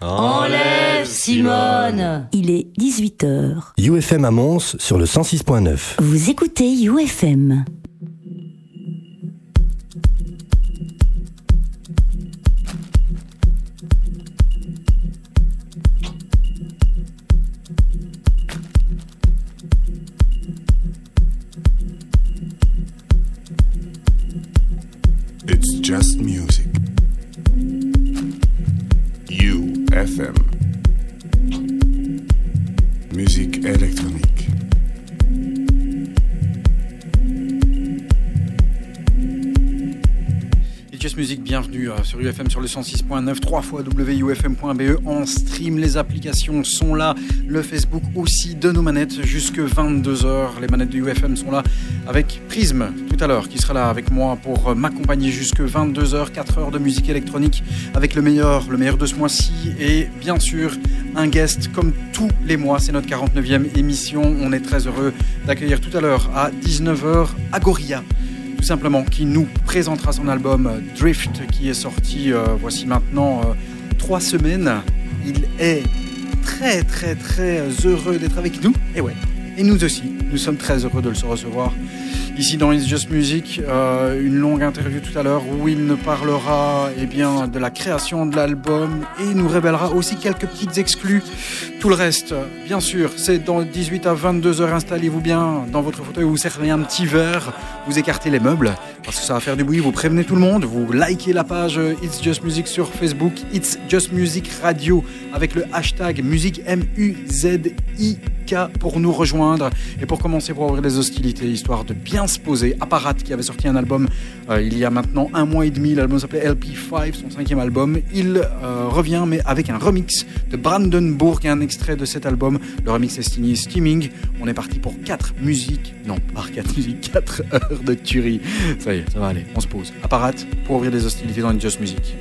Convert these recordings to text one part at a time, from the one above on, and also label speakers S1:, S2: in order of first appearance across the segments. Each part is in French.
S1: Enlève Enlève, Simone
S2: Il est 18h.
S3: UFM à Mons sur le 106.9.
S2: Vous écoutez UFM.
S4: Sur UFM sur le 106.9, 3 fois wufm.be en stream. Les applications sont là, le Facebook aussi de nos manettes jusque 22h. Les manettes de UFM sont là avec Prism tout à l'heure qui sera là avec moi pour euh, m'accompagner jusque 22h, 4 heures de musique électronique avec le meilleur, le meilleur de ce mois-ci et bien sûr un guest comme tous les mois. C'est notre 49e émission. On est très heureux d'accueillir tout à l'heure à 19h Agoria tout simplement, qui nous présentera son album euh, Drift, qui est sorti euh, voici maintenant euh, trois semaines. Il est très très très heureux d'être avec nous, et ouais, et nous aussi, nous sommes très heureux de le recevoir ici dans It's Just Music. Euh, une longue interview tout à l'heure où il nous parlera eh bien, de la création de l'album et nous révélera aussi quelques petites exclus. Tout le reste, bien sûr, c'est dans 18 à 22 heures. Installez-vous bien dans votre fauteuil, vous servez un petit verre, vous écartez les meubles parce que ça va faire du bruit. Vous prévenez tout le monde, vous likez la page It's Just Music sur Facebook, It's Just Music Radio avec le hashtag musique pour nous rejoindre et pour commencer pour ouvrir les hostilités, histoire de bien se poser. Apparat qui avait sorti un album euh, il y a maintenant un mois et demi, l'album s'appelait LP5, son cinquième album. Il euh, revient mais avec un remix de Brandenburg et un extrait de cet album. Le remix est signé Steaming. On est parti pour 4 musiques, non, par 4 musiques, 4 heures de tuerie. Est, ça va aller, on se pose. Apparat pour ouvrir les hostilités dans une Just Music.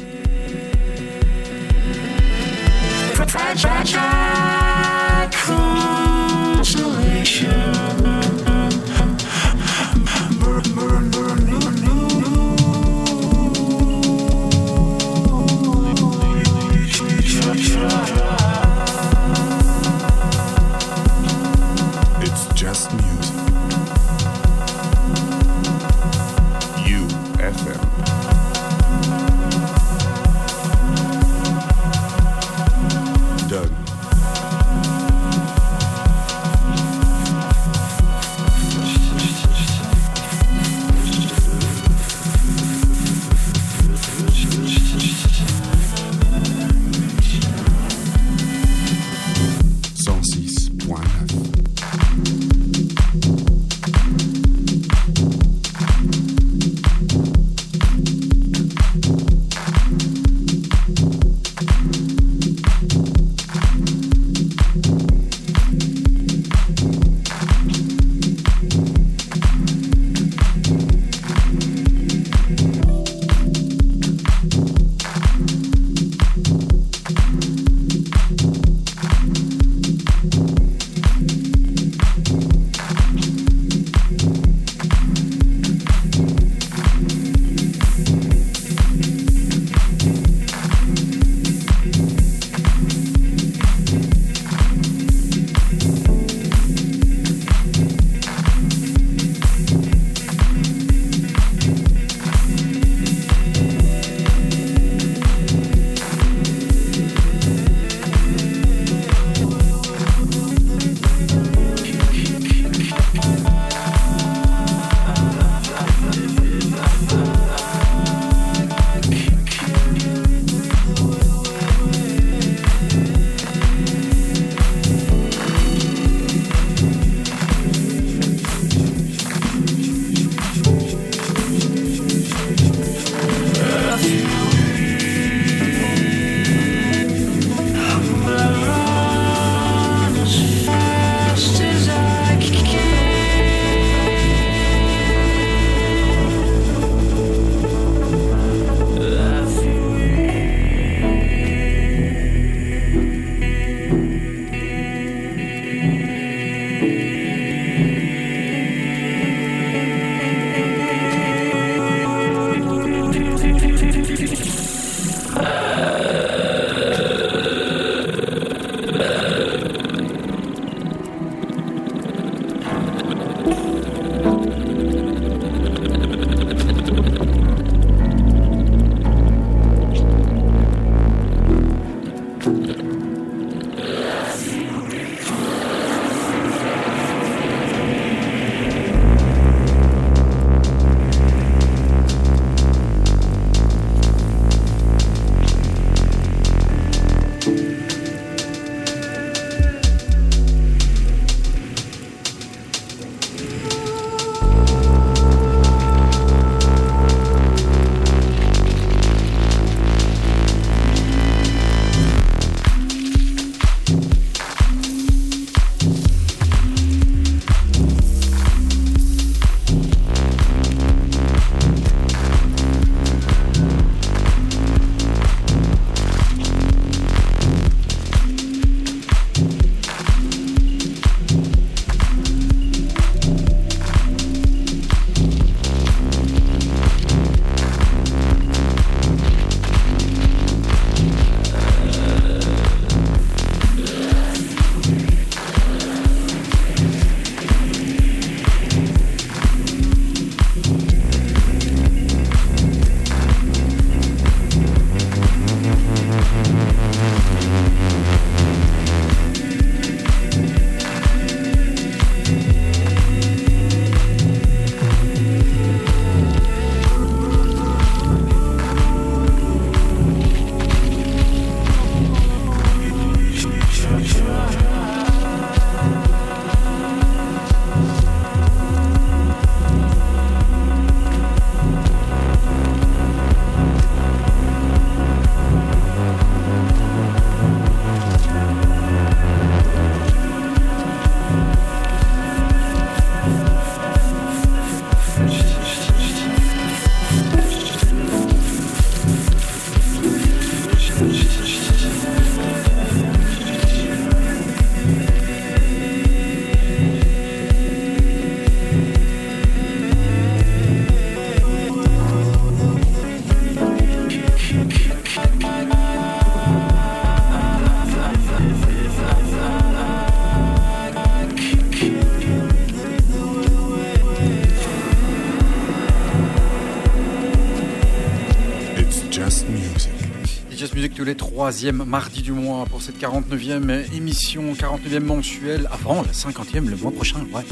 S4: Consolation. troisième mardi du mois pour cette 49e émission, 49e mensuelle, avant la 50e le mois prochain. Ouais.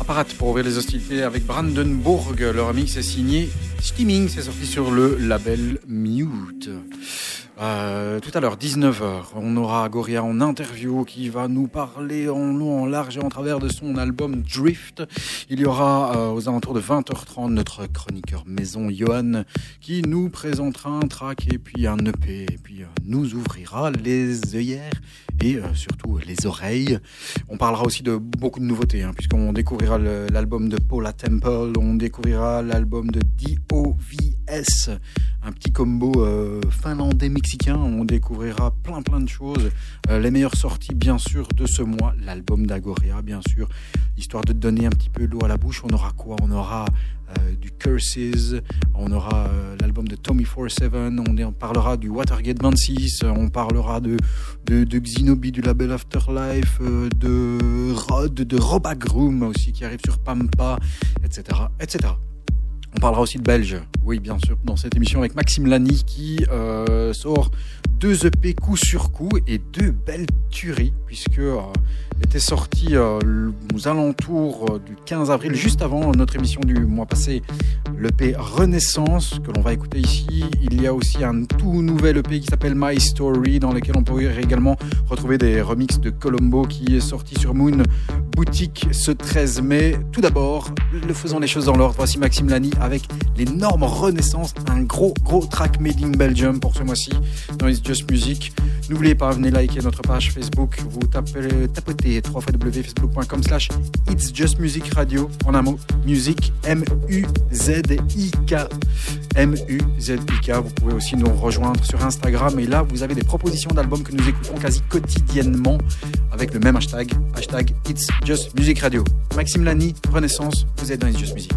S4: Apparat pour ouvrir les hostilités avec Brandenburg. Le remix est signé Steaming, c'est sorti sur le label Mute. Euh, tout à l'heure, 19h, on aura Goria en interview qui va nous parler en long, en large et en travers de son album Drift. Il y aura euh, aux alentours de 20h30 notre chroniqueur maison Johan qui nous présentera un track et puis un EP et puis euh, nous ouvrira les œillères et surtout les oreilles. On parlera aussi de beaucoup de nouveautés hein, puisqu'on découvrira l'album de Paula Temple, on découvrira l'album de DOVS, un petit combo finlandais mexicain on découvrira plein plein de choses. Euh, les meilleures sorties, bien sûr, de ce mois, l'album d'Agoria, bien sûr. Histoire de donner un petit peu l'eau à la bouche, on aura quoi? On aura euh, du Curses, on aura euh, l'album de Tommy 47, on, parlera du Watergate 26, on parlera de, de, du label Afterlife, de Rod, de Robagroom aussi qui arrive sur Pampa, etc. etc. On parlera aussi de Belge, oui bien sûr, dans cette émission avec Maxime Lani qui euh, sort deux EP coup sur coup et deux belles tueries puisque euh, était sorti euh, aux alentours euh, du 15 avril, juste avant notre émission du mois passé, l'EP Renaissance que l'on va écouter ici. Il y a aussi un tout nouvel EP qui s'appelle My Story dans lequel on pourrait également retrouver des remixes de Colombo qui est sorti sur Moon Boutique ce 13 mai. Tout d'abord, le faisant les choses dans l'ordre, voici Maxime Lani avec l'énorme Renaissance, un gros gros track made in Belgium pour ce mois-ci dans It's Just Music. N'oubliez pas, venez liker notre page Facebook, vous tapez, tapotez www.facebook.com slash It's Just Music Radio. En un mot, musique M-U-Z-I-K. M-U-Z-I-K. Vous pouvez aussi nous rejoindre sur Instagram. Et là, vous avez des propositions d'albums que nous écoutons quasi quotidiennement avec le même hashtag, hashtag It's Just Music Radio. Maxime Lani, Renaissance, vous êtes dans It's Just Music.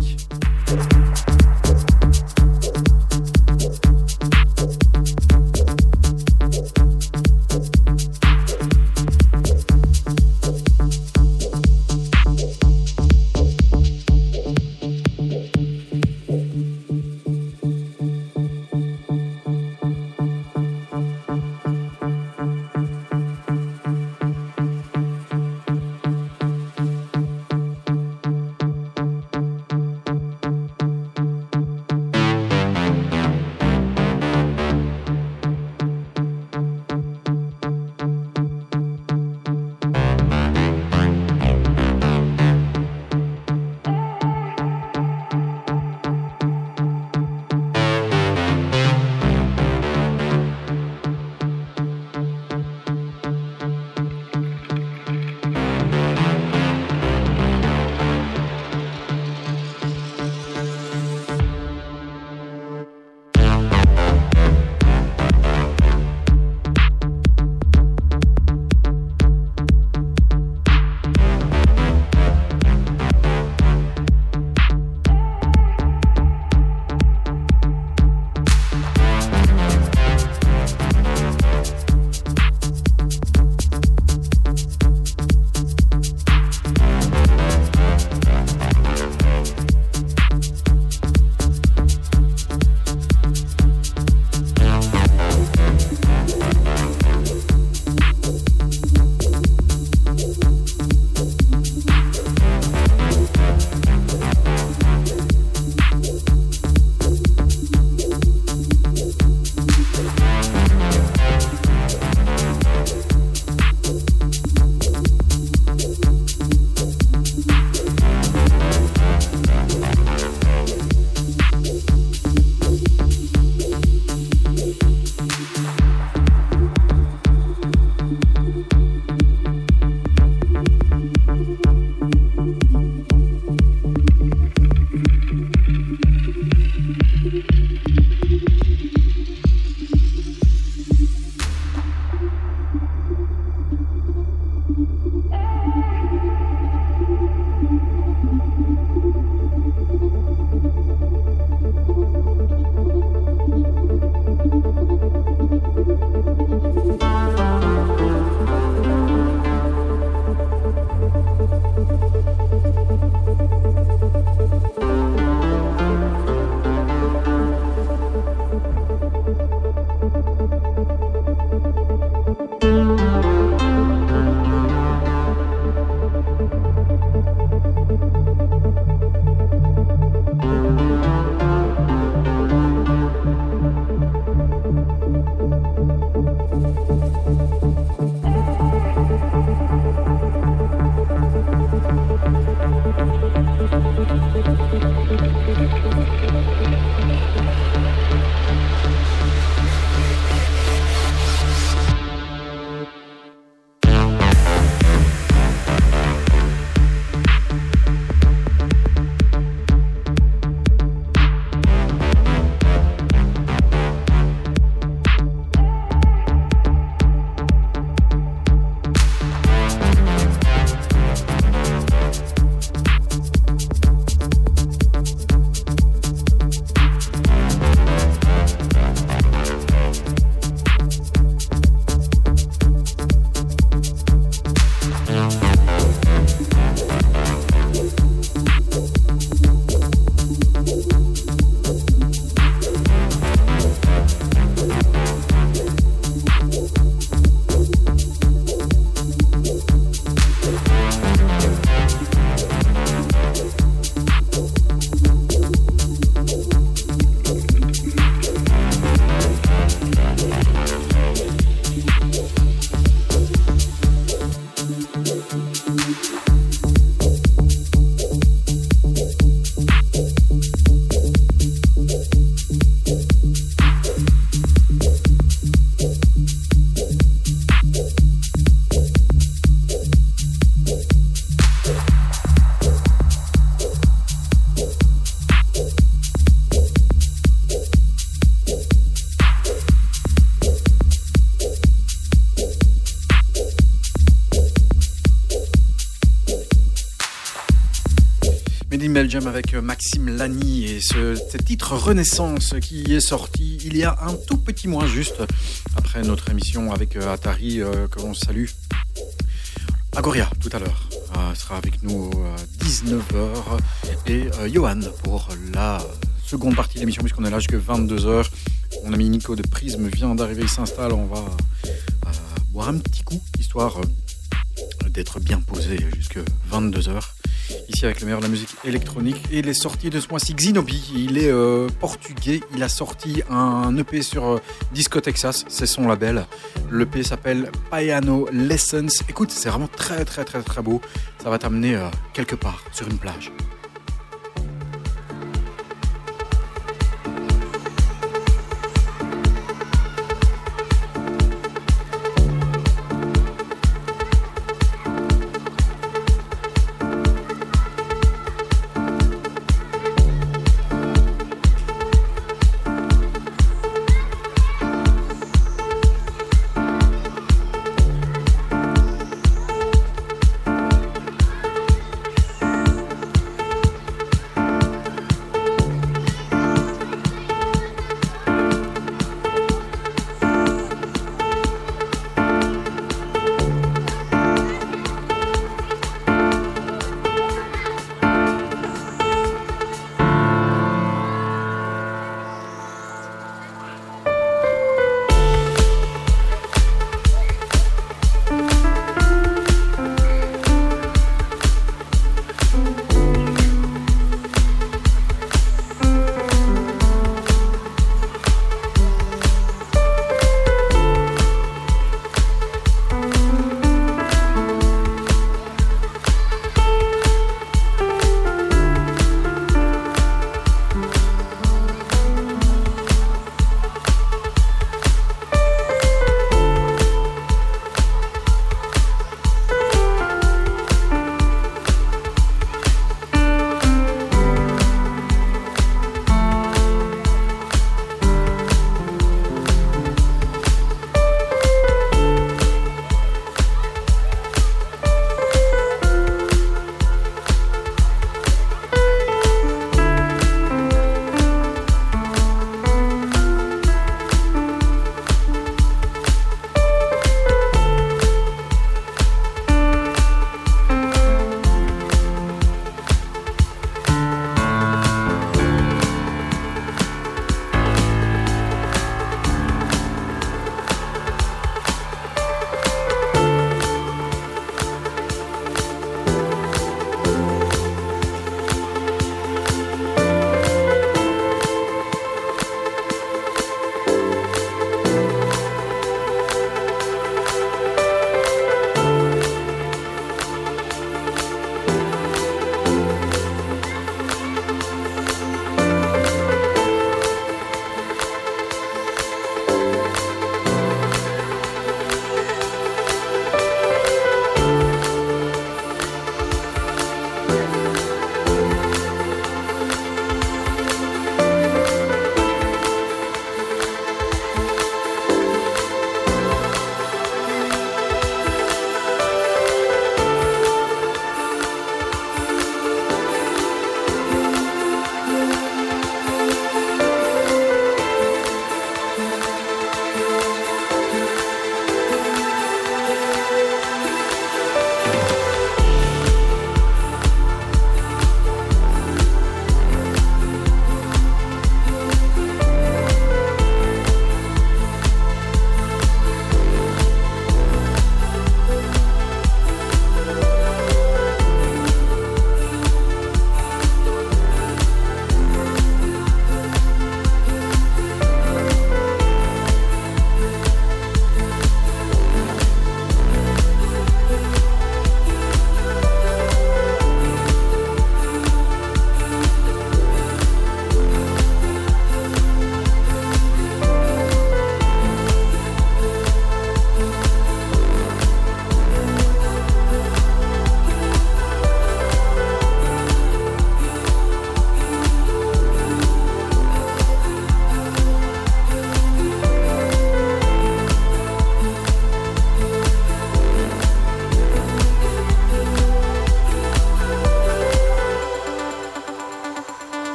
S4: Belgium avec euh, Maxime Lani et ce, titre Renaissance qui est sorti il y a un tout petit mois juste après notre émission avec euh, Atari que l'on salue. Agoria tout à l'heure sera avec nous à 19h et Johan pour la seconde partie de l'émission puisqu'on est là jusqu'à 22h. Mon ami Nico de Prisme vient d'arriver, il s'installe, on va boire un petit coup histoire d'être bien posé jusqu'à 22h. Ici avec le meilleur de la musique électronique et les sorties de ce mois-ci. Xinobi, il est euh, portugais, il a sorti un EP sur euh, Disco Texas, c'est son label. L'EP s'appelle Piano Lessons. Écoute, c'est vraiment très très très très beau. Ça va t'amener euh, quelque part sur une plage.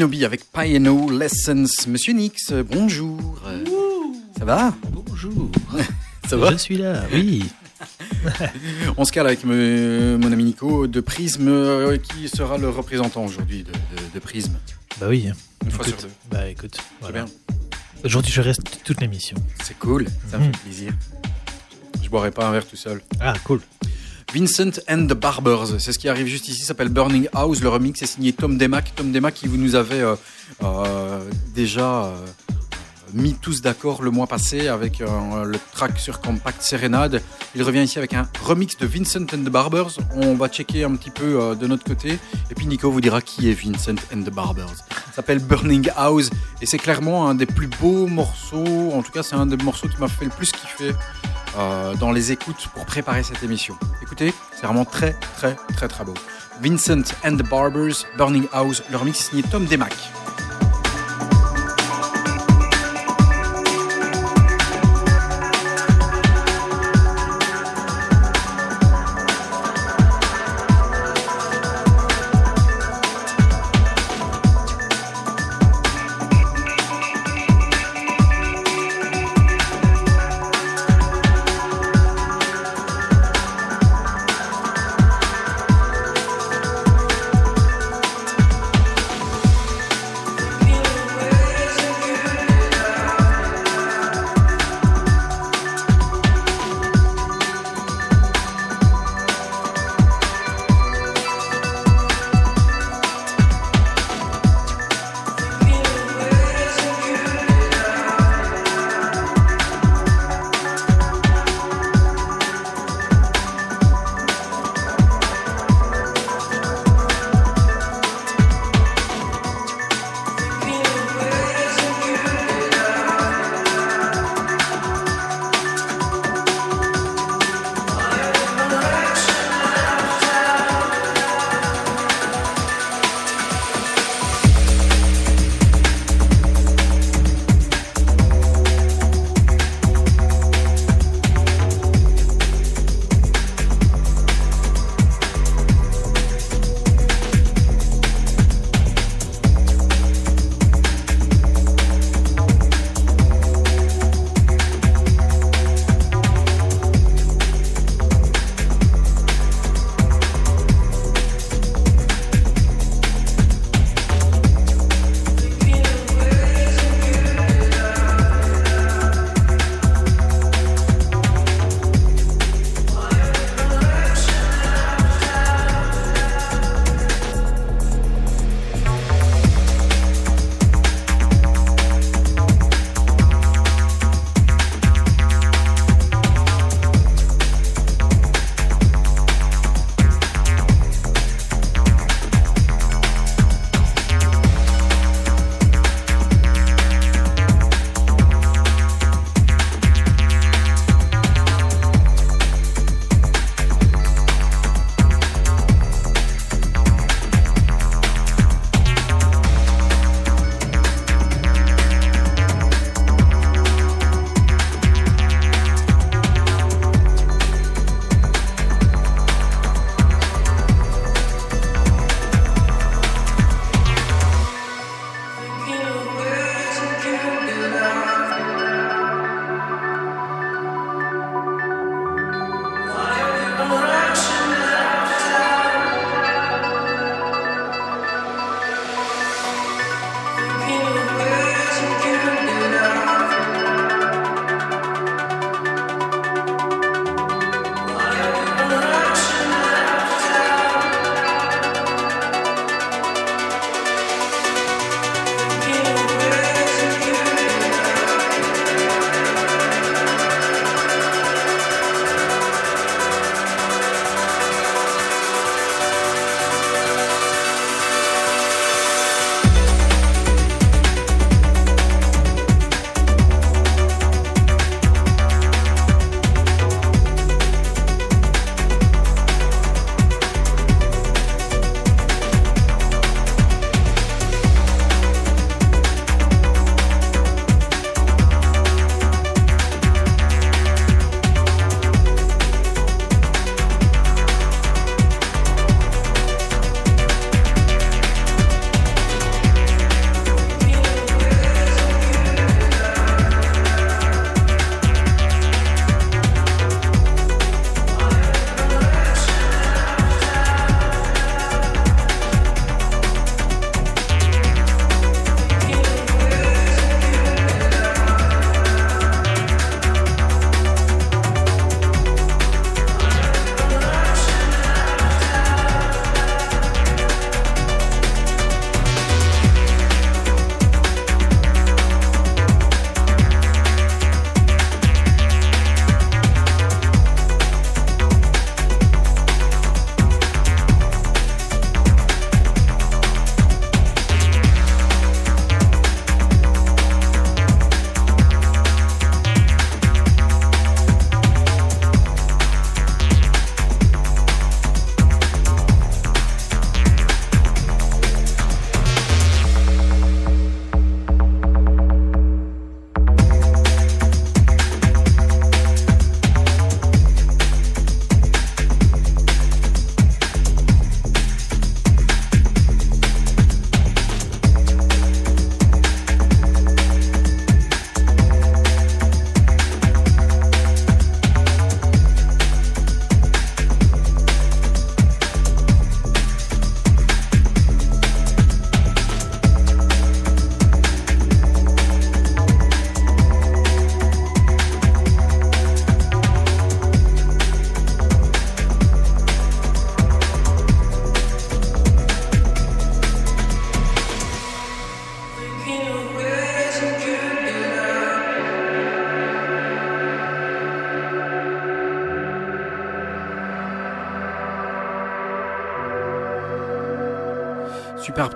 S4: Xinobi avec Piano Lessons. Monsieur Nix, bonjour. Ça va?
S5: Bonjour.
S4: Ça va?
S5: Je suis là, oui.
S4: On se cale avec me- mon ami Nico de Prisme, euh, qui sera le représentant aujourd'hui de, de- de Prisme.
S5: Bah oui.
S4: Une fois sur deux.
S5: Bah écoute, voilà.
S4: bien.
S5: Aujourd'hui, je reste toute l'émission.
S4: C'est cool, ça me
S5: Mhm.
S4: fait plaisir. Je boirai pas un verre tout seul.
S5: Ah, cool.
S4: Vincent and the Barbers, c'est ce qui arrive juste ici, s'appelle Burning House. Le remix est signé Tom Demac. Tom Demac qui vous nous avait euh, euh, déjà euh, mis tous d'accord le mois passé avec le track sur Compact Serenade. Il revient ici avec un remix de Vincent and the Barbers. On va checker un petit peu de notre côté. Et puis Nico vous dira qui est Vincent and the Barbers. Ça s'appelle Burning House et c'est clairement un des plus beaux morceaux. En tout cas, c'est un des morceaux qui m'a fait le plus kiffer euh, dans les écoutes pour préparer cette émission. Écoutez, c'est vraiment très très très très beau. Vincent and the Barbers, Burning House, le remix est signé Tom Demac.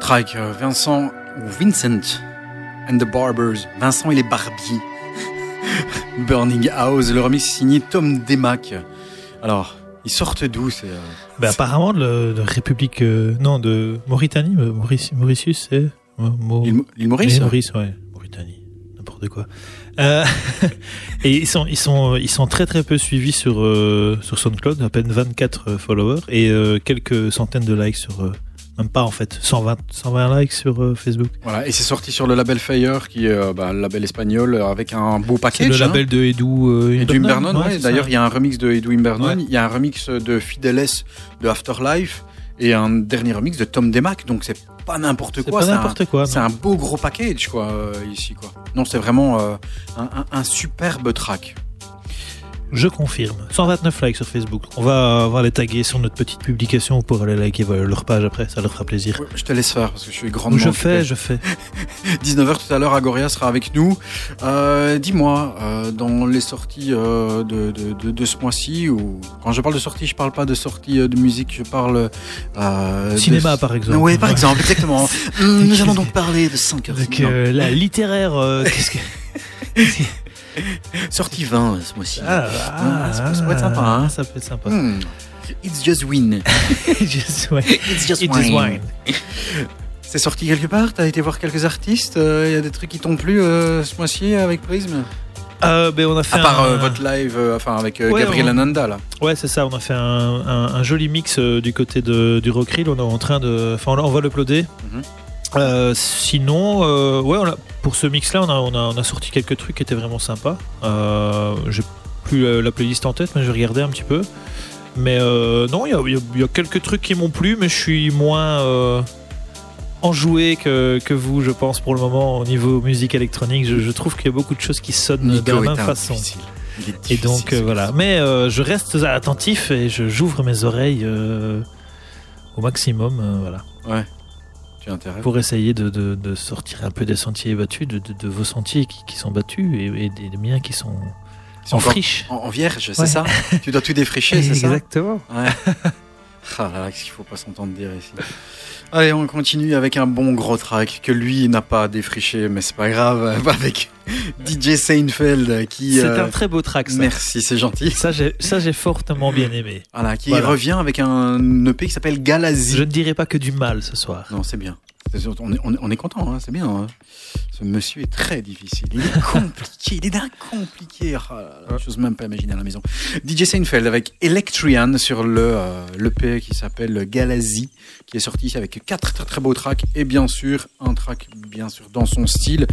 S4: Track. euh, Vincent ou Vincent and the Barbers. Vincent et les Barbiers. Burning House. Le remix signé Tom Demac. Alors, ils sortent d'où c'est euh,
S5: Bah, apparemment, de, de République. euh, non, de Mauritanie. euh, Maurice, Mauritius, c'est. Mo-
S4: l'île Maurice
S5: Maurice, ouais. Mauritanie. N'importe quoi. Euh, et ils sont, ils, sont, ils sont très très peu suivis sur, sur SoundCloud, à peine 24 followers et quelques centaines de likes sur. Même pas en fait, 120, 120 likes sur euh, Facebook.
S4: Voilà, et c'est sorti sur le label Fire, qui est euh, bah, le label espagnol, euh, avec un beau package.
S5: le
S4: hein.
S5: label de Edu euh,
S4: Edu Imbernon, ouais. D'ailleurs, il y a un remix de Edu Imbernon,
S5: Ouais.
S4: il y a un remix de Fideles de Afterlife et un dernier remix de Tom Demac. Donc c'est pas n'importe quoi.
S5: pas
S4: c'est un-
S5: n'importe quoi.
S4: C'est un beau gros package quoi ici quoi. Non, c'est vraiment un, un- un superbe track.
S5: Je confirme. 129 likes sur Facebook. On va, on va les taguer sur notre petite publication pour aller liker leur page après. Ça leur fera plaisir.
S4: Je te laisse faire parce que je suis grandement.
S5: je
S4: occupé.
S5: fais, je fais.
S4: 19h tout à l'heure, Agoria sera avec nous. Euh, Dis-moi, euh, dans les sorties euh, de, de, de, de ce mois-ci, ou quand je parle de sorties, je parle pas de sorties de musique, je parle de-
S5: Cinéma, par exemple.
S4: Oui, par
S5: Ouais.
S4: exemple, exactement. Hum, Nous allons donc parler de 5 heures.
S5: La littéraire. Qu'est-ce que.
S4: Sortie 20 ce mois-ci.
S5: Ah,
S4: Ah, ça peut- ça peut être sympa, hein.
S5: Ça peut être sympa.
S4: Hum, It's just win.
S5: Just- ouais.
S4: It's just wine. C'est sorti quelque part? T'as été voir quelques artistes Il y a des trucs qui t'ont plu euh, ce mois-ci avec Prism?
S5: Euh, ben, on a fait
S4: À part
S5: un-
S4: euh, votre live, euh, enfin avec euh,
S5: Ouais,
S4: Gabriel
S5: on-
S4: Ananda là.
S5: Ouais, c'est ça. On a fait un, un- un joli mix euh, du côté de, du Rockrill. On est en train de. Enfin, on, on va l'uploader. Euh, sinon, euh, ouais, on a- pour ce mix-là, on a, on, a, on a sorti quelques trucs qui étaient vraiment sympas. Euh, J'ai plus euh, la playlist en tête, mais je regardais un petit peu. Mais euh, non, il y a, y y quelques trucs qui m'ont plu, mais je suis moins euh, enjoué que, que vous, je pense, pour le moment, au niveau musique électronique. Je, je trouve qu'il y a beaucoup de choses qui sonnent de la même façon.
S4: difficile.
S5: Et donc euh, voilà. Mais euh, je reste attentif et je j'ouvre mes oreilles euh, au maximum, euh, voilà,
S4: intérêt.
S5: Pour essayer de, de- de sortir un peu des sentiers battus, de, vos sentiers qui, qui sont battus et, et des, miens qui sont en friche.
S4: En, en vierge, c'est ça? Tu dois tout défricher, c'est ça?
S5: Exactement.
S4: Ouais. Ah là là, qu'est-ce qu'il faut pas s'entendre dire ici. Allez, on continue avec un bon gros track que lui n'a pas défriché, mais c'est pas grave, avec DJ Seinfeld qui.
S5: C'est
S4: euh,
S5: un très beau track. Ça,
S4: Merci, c'est gentil.
S5: ça j'ai ça, j'ai fortement bien aimé.
S4: Voilà, qui
S5: Voilà.
S4: revient avec un EP qui s'appelle Galazi.
S5: Je ne dirai pas que du mal ce soir.
S4: Non, c'est bien. On est, on est- on est content, hein, c'est bien. hein. Ce monsieur est très difficile. Il est compliqué. il est d'un compliqué. Ah là là, J'ose même pas imaginer à la maison. DJ Seinfeld avec Electrian sur le euh, l'EP qui s'appelle Galazi, qui est sorti avec quatre très très beaux tracks et bien sûr un track bien sûr dans son style.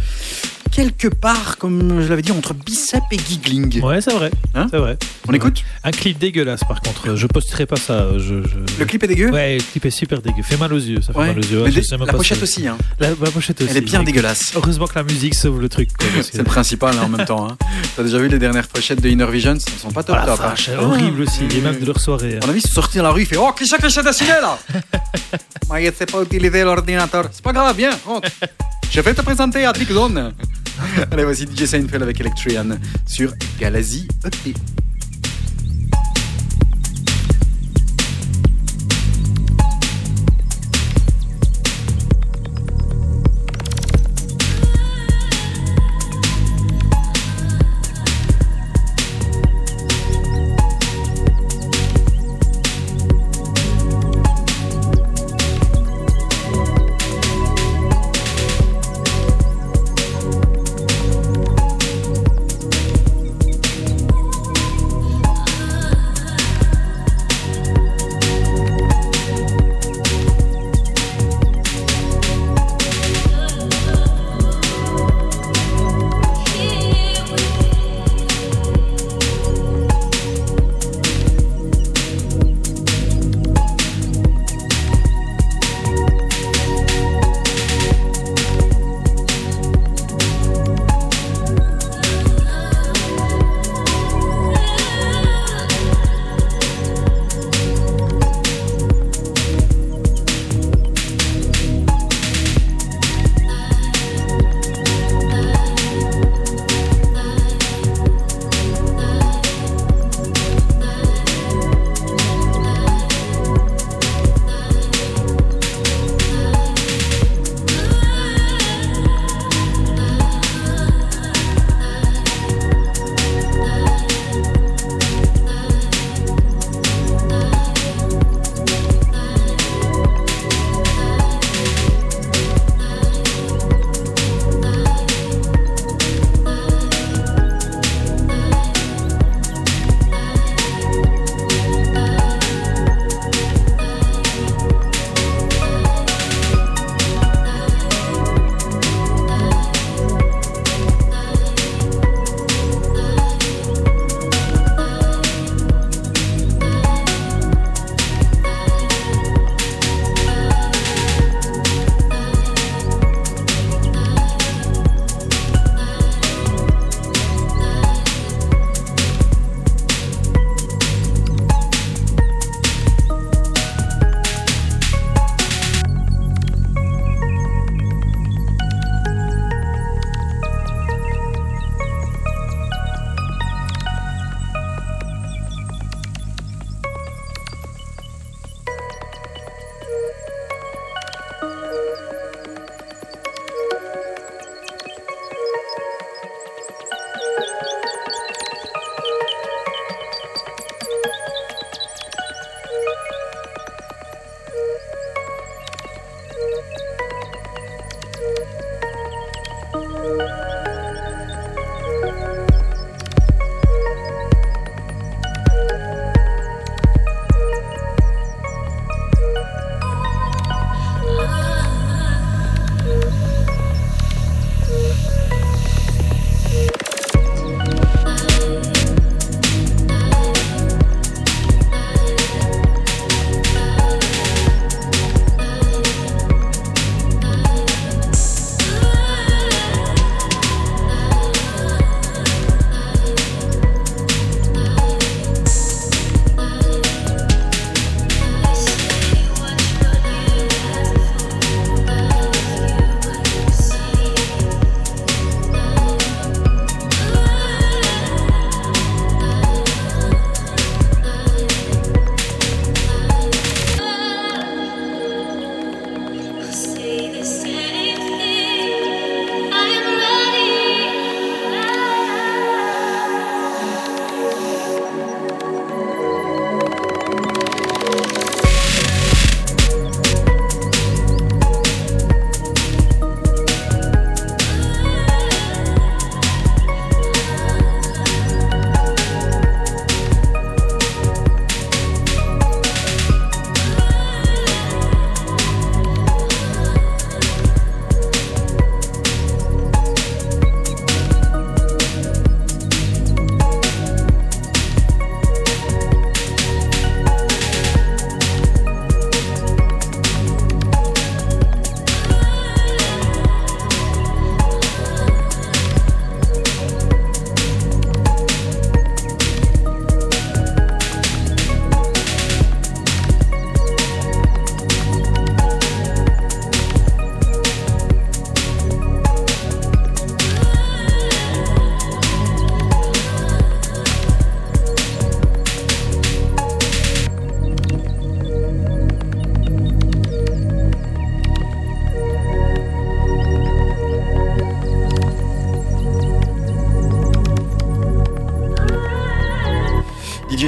S4: Quelque part, comme je l'avais dit, entre bicep et giggling.
S5: Ouais, c'est vrai.
S4: Hein
S5: c'est vrai.
S4: On écoute
S5: Un clip dégueulasse par contre. Je posterai pas ça. Je, je-
S4: Le clip est dégueu
S5: Ouais, le clip est super dégueu. Fait mal aux yeux. Ça fait
S4: Ouais.
S5: mal aux yeux. Je sais même
S4: la
S5: pas
S4: pochette
S5: si-
S4: aussi, hein.
S5: La, la pochette aussi.
S4: elle est bien dégueulasse.
S5: Heureusement que la musique sauve le truc.
S4: C'est le principal hein, en même temps. Hein. T'as déjà vu les dernières pochettes de Inner Visions Elles sont pas top
S5: Ah,
S4: top. hein.
S5: vache, horrible aussi. Et même de leur soirée. hein.
S4: Mon avis, ils sont sortis dans la rue, il fait Oh, qui c'est que dessiné là? Mais il sait pas utiliser l'ordinateur. C'est pas grave, viens, rentre. Je vais te présenter à Trick Zone. Allez, voici DJ Seinfeld avec Electrian sur Galazi E EP.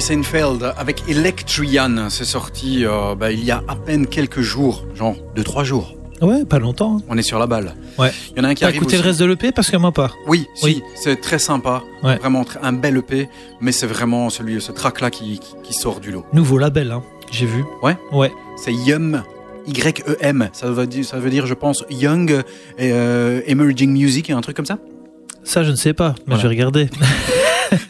S4: Seinfeld avec Electrian, c'est sorti euh, bah, il y a à peine quelques jours, genre 2-3 jours.
S5: Ouais, pas longtemps. hein.
S4: On est sur la balle.
S5: Ouais.
S4: Il y en a un qui
S5: T'as écouté
S4: aussi.
S5: le reste de l'EP parce que moi pas.
S4: Oui, si,
S5: Oui.
S4: c'est très sympa.
S5: Ouais.
S4: Vraiment un bel EP, mais c'est vraiment celui, ce track-là qui, qui, qui sort du lot.
S5: Nouveau label, hein. J'ai vu.
S4: Ouais
S5: Ouais.
S4: C'est YUM, Y-E-M. Ça veut dire, ça veut dire, je pense, Young euh, Emerging Music, un truc comme ça.
S5: Ça, je ne sais pas, mais
S4: Voilà.
S5: je vais regarder.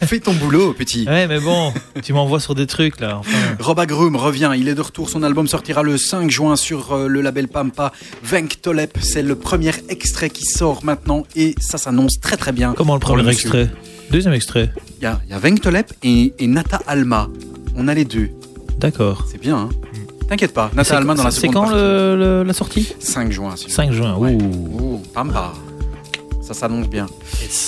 S4: Fais ton boulot, petit.
S5: ouais, mais bon, tu m'envoies sur des trucs là. Enfin,
S4: Roba Groom revient, il est de retour, son album sortira le 5 juin sur euh, le label Pampa. Venk Tolep, c'est le premier extrait qui sort maintenant et ça s'annonce très très bien.
S5: comment le premier extrait? Deuxième extrait.
S4: Il y a, y a Venk Tolep et, et Nata Alma. On a les deux.
S5: D'accord.
S4: C'est bien, hein T'inquiète pas, Nata
S5: C'est-
S4: Alma dans la
S5: C'est
S4: seconde
S5: quand le- le- la sortie?
S4: 5 juin, s'il vous
S5: 5 juin. Ouh.
S4: Ouh, Pampa. Ça s'annonce bien.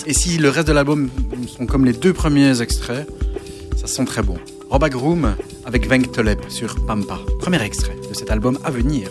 S4: Et si le reste de l'album sont comme les deux premiers extraits, ça sent très bon. Roba Groom avec Venk Tolep sur Pampa. Premier extrait de cet album à venir.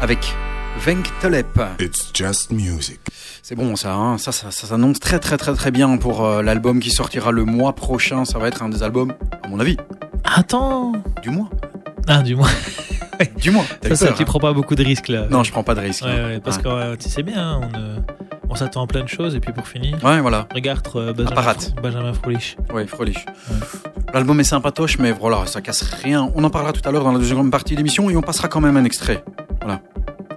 S4: Avec Venk Tolep.
S6: It's just music.
S4: C'est bon ça, hein ça, ça, ça s'annonce très très très très bien pour euh, l'album qui sortira le mois prochain. Ça va être un des albums, à mon avis,
S5: Attends.
S4: du mois.
S5: Ah, du moins.
S4: Du mois.
S5: Ça, ça,
S4: peur,
S5: tu
S4: hein
S5: prends pas beaucoup de risques là.
S4: Non, je prends pas de risque.
S5: Ouais,
S4: hein.
S5: ouais, parce
S4: Ouais.
S5: que euh, tu sais bien, on ne, on s'attend à plein de choses et puis pour finir,
S4: Ouais, voilà.
S5: regarde euh, Benjamin. Benjamin Frolich.
S4: Ouais, Frolich. L'album est sympatoche, mais voilà, ça casse rien. On en parlera tout à l'heure dans la deuxième partie de l'émission et on passera quand même un extrait. Voilà.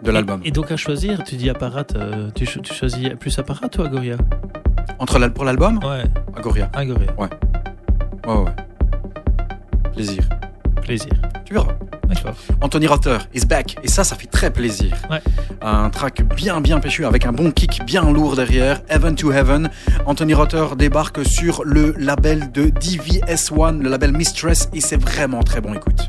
S4: De l'album.
S5: Et donc à choisir, tu dis Apparat, euh, tu, cho- tu choisis plus Apparat ou Agoria?
S4: Entre l'al- pour l'album,
S5: Ouais,
S4: Agoria.
S5: Agoria.
S4: Ouais, ouais. Plaisir.
S5: Plaisir.
S4: Tu verras.
S5: D'accord.
S4: Anthony Rotter is back. Et ça, ça fait très plaisir.
S5: Ouais.
S4: Un track bien, bien péchu avec un bon kick bien lourd derrière. Heaven to Heaven. Anthony Rotter débarque sur le label de DVS1, le label Mistress. Et c'est vraiment très bon. Écoute.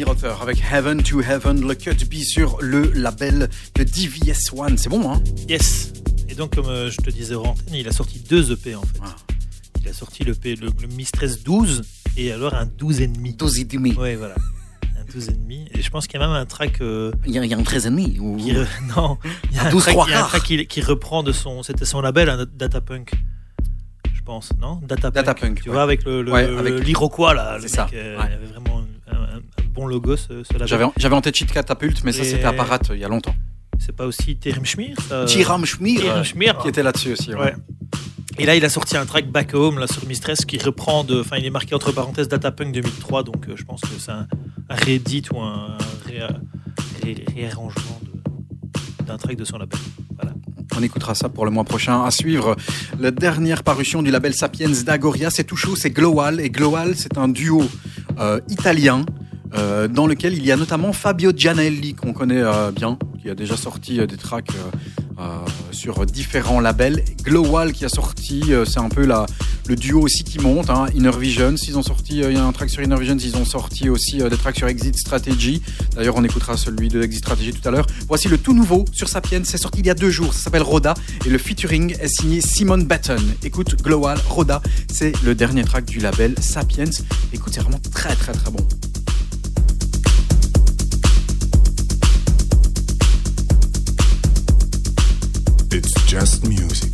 S4: Rother avec Heaven to Heaven, le cut B sur le label de DVS One. C'est bon, hein?
S5: Yes. Et donc, comme euh, je te disais il a sorti deux EP en fait.
S4: Ah.
S5: Il a sorti le, P- le, le Mistress 12 et alors un 12 et demi.
S4: 12 et demi.
S5: Ouais, voilà. Un 12 et demi. Et je pense qu'il y a même un track. euh,
S4: Il y, a, il y a un 13 et demi. Ou...
S5: qui re- Non, il y a
S4: Un
S5: un
S4: 12
S5: track, il y a un
S4: quarts.
S5: track qui, qui reprend de son. C'était son label, un Datapunk. Je pense, non? Datapunk.
S4: Datapunk,
S5: Tu
S4: ouais.
S5: vois, avec le, le-
S4: Ouais, avec-
S5: l'Iroquois là. le
S4: C'est ça,
S5: euh,
S4: ouais.
S5: Label.
S4: J'avais, j'avais en tête Cheat Catapult, mais ça
S5: Et-
S4: c'était à Parat il y a longtemps.
S5: C'est pas aussi ça
S4: Tiram Schmir,
S5: Tiram
S4: euh,
S5: Schmier.
S4: qui était là-dessus aussi. ouais.
S5: Ouais. Et là, il a sorti un track Back Home là, sur Mistress qui reprend de. Enfin, il est marqué entre parenthèses Datapunk 2003, donc euh, je pense que c'est un, un réédit ou un, ré- ré- réarrangement d'un track de son label. Voilà.
S4: On écoutera ça pour le mois prochain. À suivre, la dernière parution du label Sapiens d'Agoria, c'est tout chaud, c'est Glowal. Et Glowal, c'est un duo euh, italien euh, dans lequel il y a notamment Fabio Gianelli, qu'on connaît euh, bien, qui a déjà sorti euh, des tracks sur différents labels. Glowal qui a sorti, c'est un peu la, le duo aussi qui monte, hein, Inner Visions. Ils ont sorti, il y a un track sur Inner Visions, ils ont sorti aussi des tracks sur Exit Strategy. D'ailleurs, on écoutera celui de Exit Strategy tout à l'heure. Voici le tout nouveau sur Sapiens, c'est sorti il y a deux jours, ça s'appelle Roda et le featuring est signé Simon Batten. Écoute, Glowal, Roda, c'est le dernier track du label Sapiens. Écoute, c'est vraiment très très très bon.
S6: It's just music.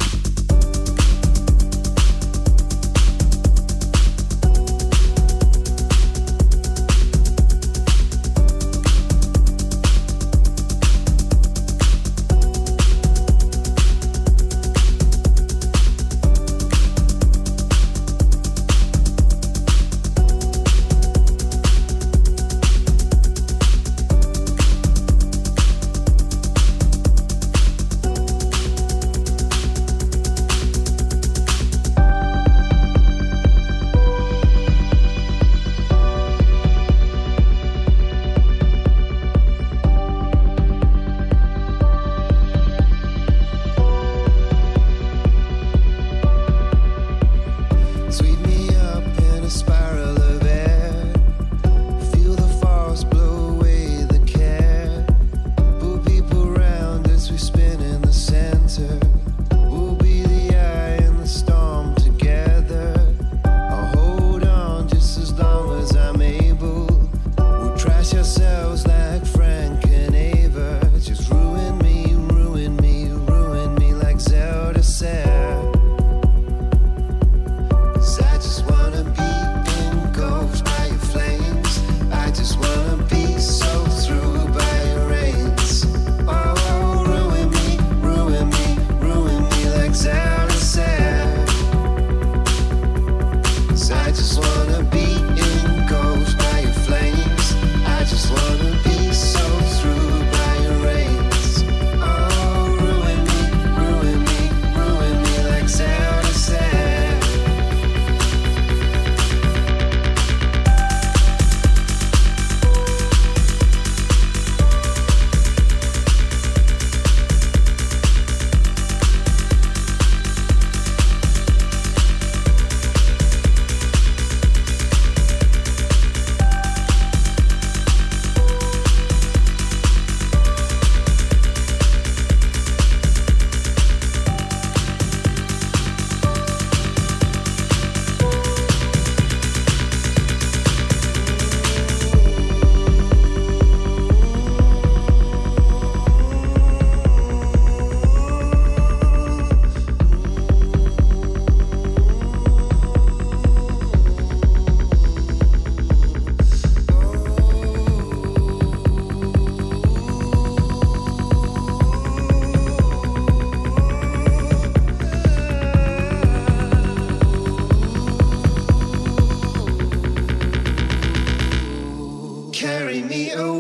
S7: Carry me away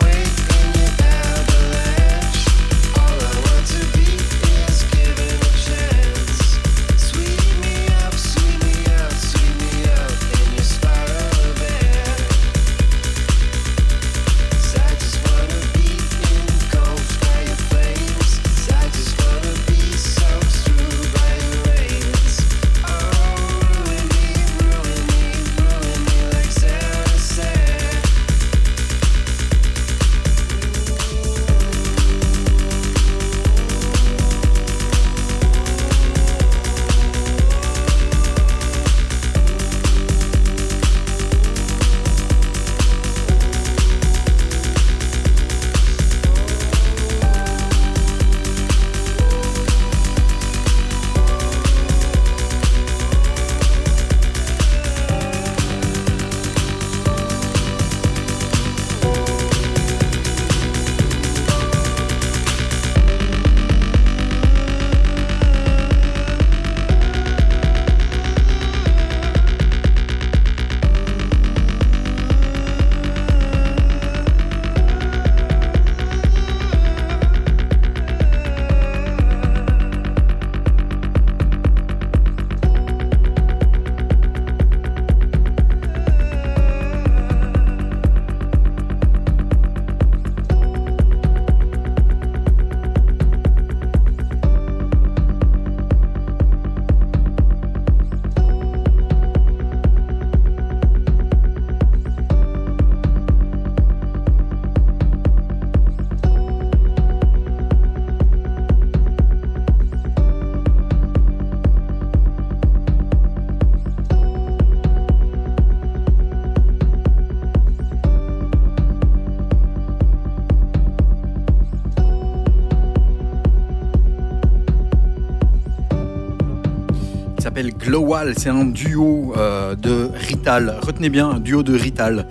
S4: Glowal. C'est un duo euh, de Rital. Retenez bien, un duo de Rital.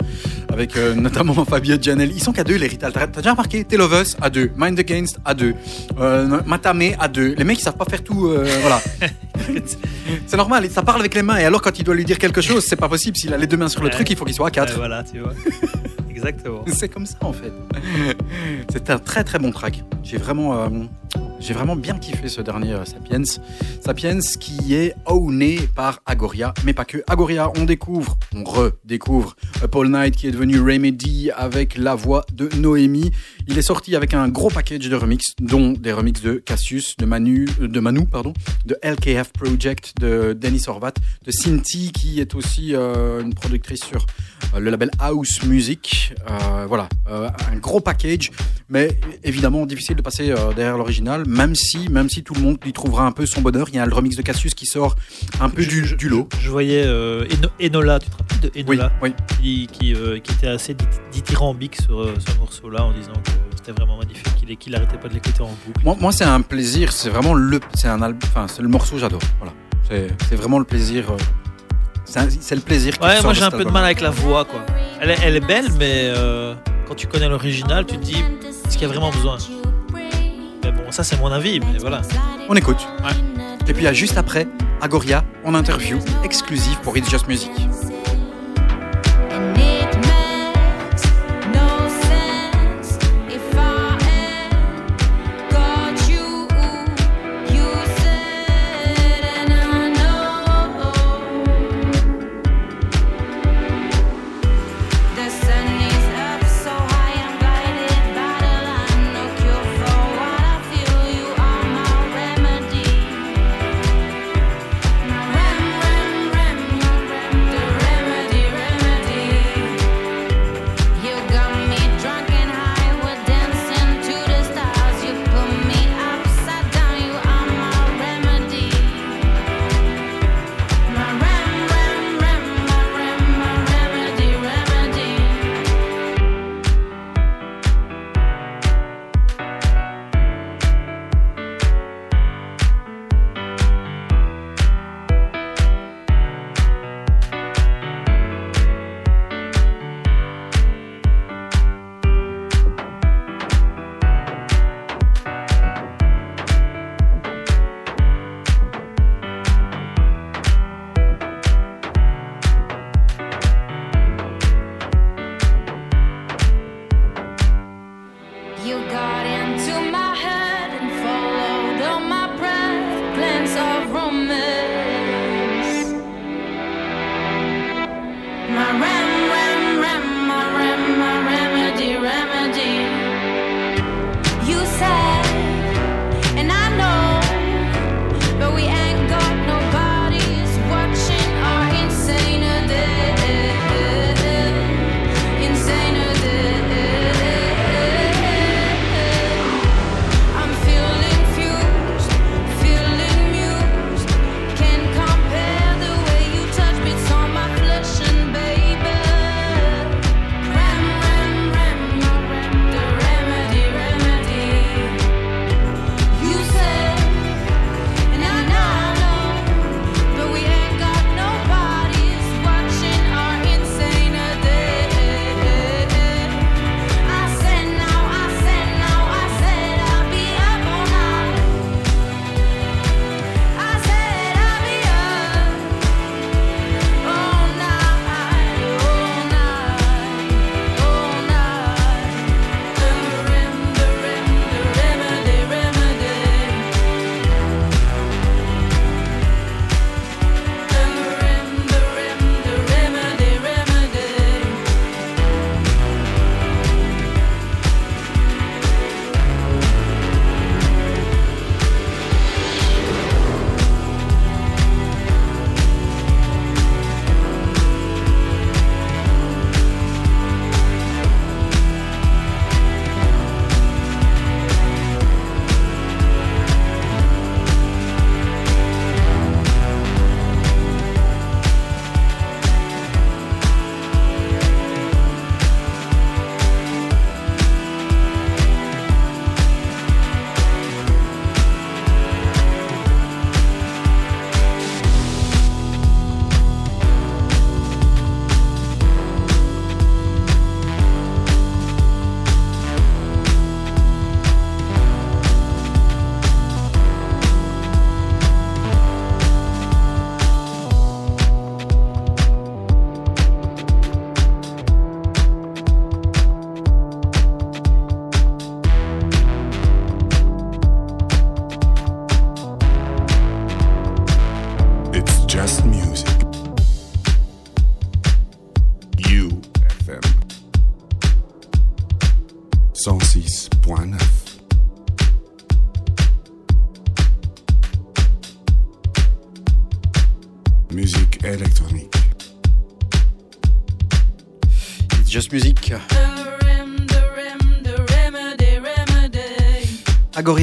S4: Avec euh, notamment Fabio Gianelli. Ils sont qu'à deux, les Rital. T'as déjà remarqué? Tale of Us à deux. Mind Against à deux. Euh, Matame à deux. Les mecs, ils savent pas faire tout. voilà. c'est normal. Ça parle avec les mains. Et alors, quand il doit lui dire quelque chose, c'est pas possible. S'il a les deux mains sur le
S5: Ouais.
S4: truc, il faut qu'il soit à quatre.
S5: Ouais, voilà, tu vois. Exactement.
S4: C'est comme ça en fait. C'est un très très bon track. J'ai vraiment, j'ai vraiment bien kiffé ce dernier euh, Sapiens. Sapiens qui est owné par Agoria, mais pas que. Agoria, on découvre, on redécouvre euh, Paul Knight qui est devenu Remedy avec la voix de Noémie. Il est sorti avec un gros package de remix, dont des remixes de Cassius, de Manu, euh, de Manu, pardon, de LKF Project, de Denis Horvat, de Cinti qui est aussi euh, une productrice sur euh, le label House Music. Euh, voilà, un gros package, mais évidemment difficile de passer derrière l'original, même si, même si tout le monde y trouvera un peu son bonheur. Il y a le remix de Cassius qui sort un peu du, du lot.
S5: Je voyais Eno- Enola, tu te rappelles de Enola?
S4: Oui.
S5: qui, qui, qui était assez dit- dithyrambique sur ce morceau-là en disant que c'était vraiment magnifique, qu'il qu'il arrêtait pas de l'écouter en boucle.
S4: Moi, moi c'est un plaisir. C'est vraiment le, c'est un. Enfin, c'est le morceau j'adore. Voilà, c'est vraiment le plaisir. euh, c'est le plaisir.
S5: Ouais, moi j'ai un peu de mal avec la voix, quoi. Elle est, elle est belle, mais euh, quand tu connais l'original, tu te dis ce qu'il y a vraiment besoin? Mais bon, ça c'est mon avis, mais voilà.
S4: On écoute. Et puis, il a juste après, Agoria en interview exclusive pour It's Just Music.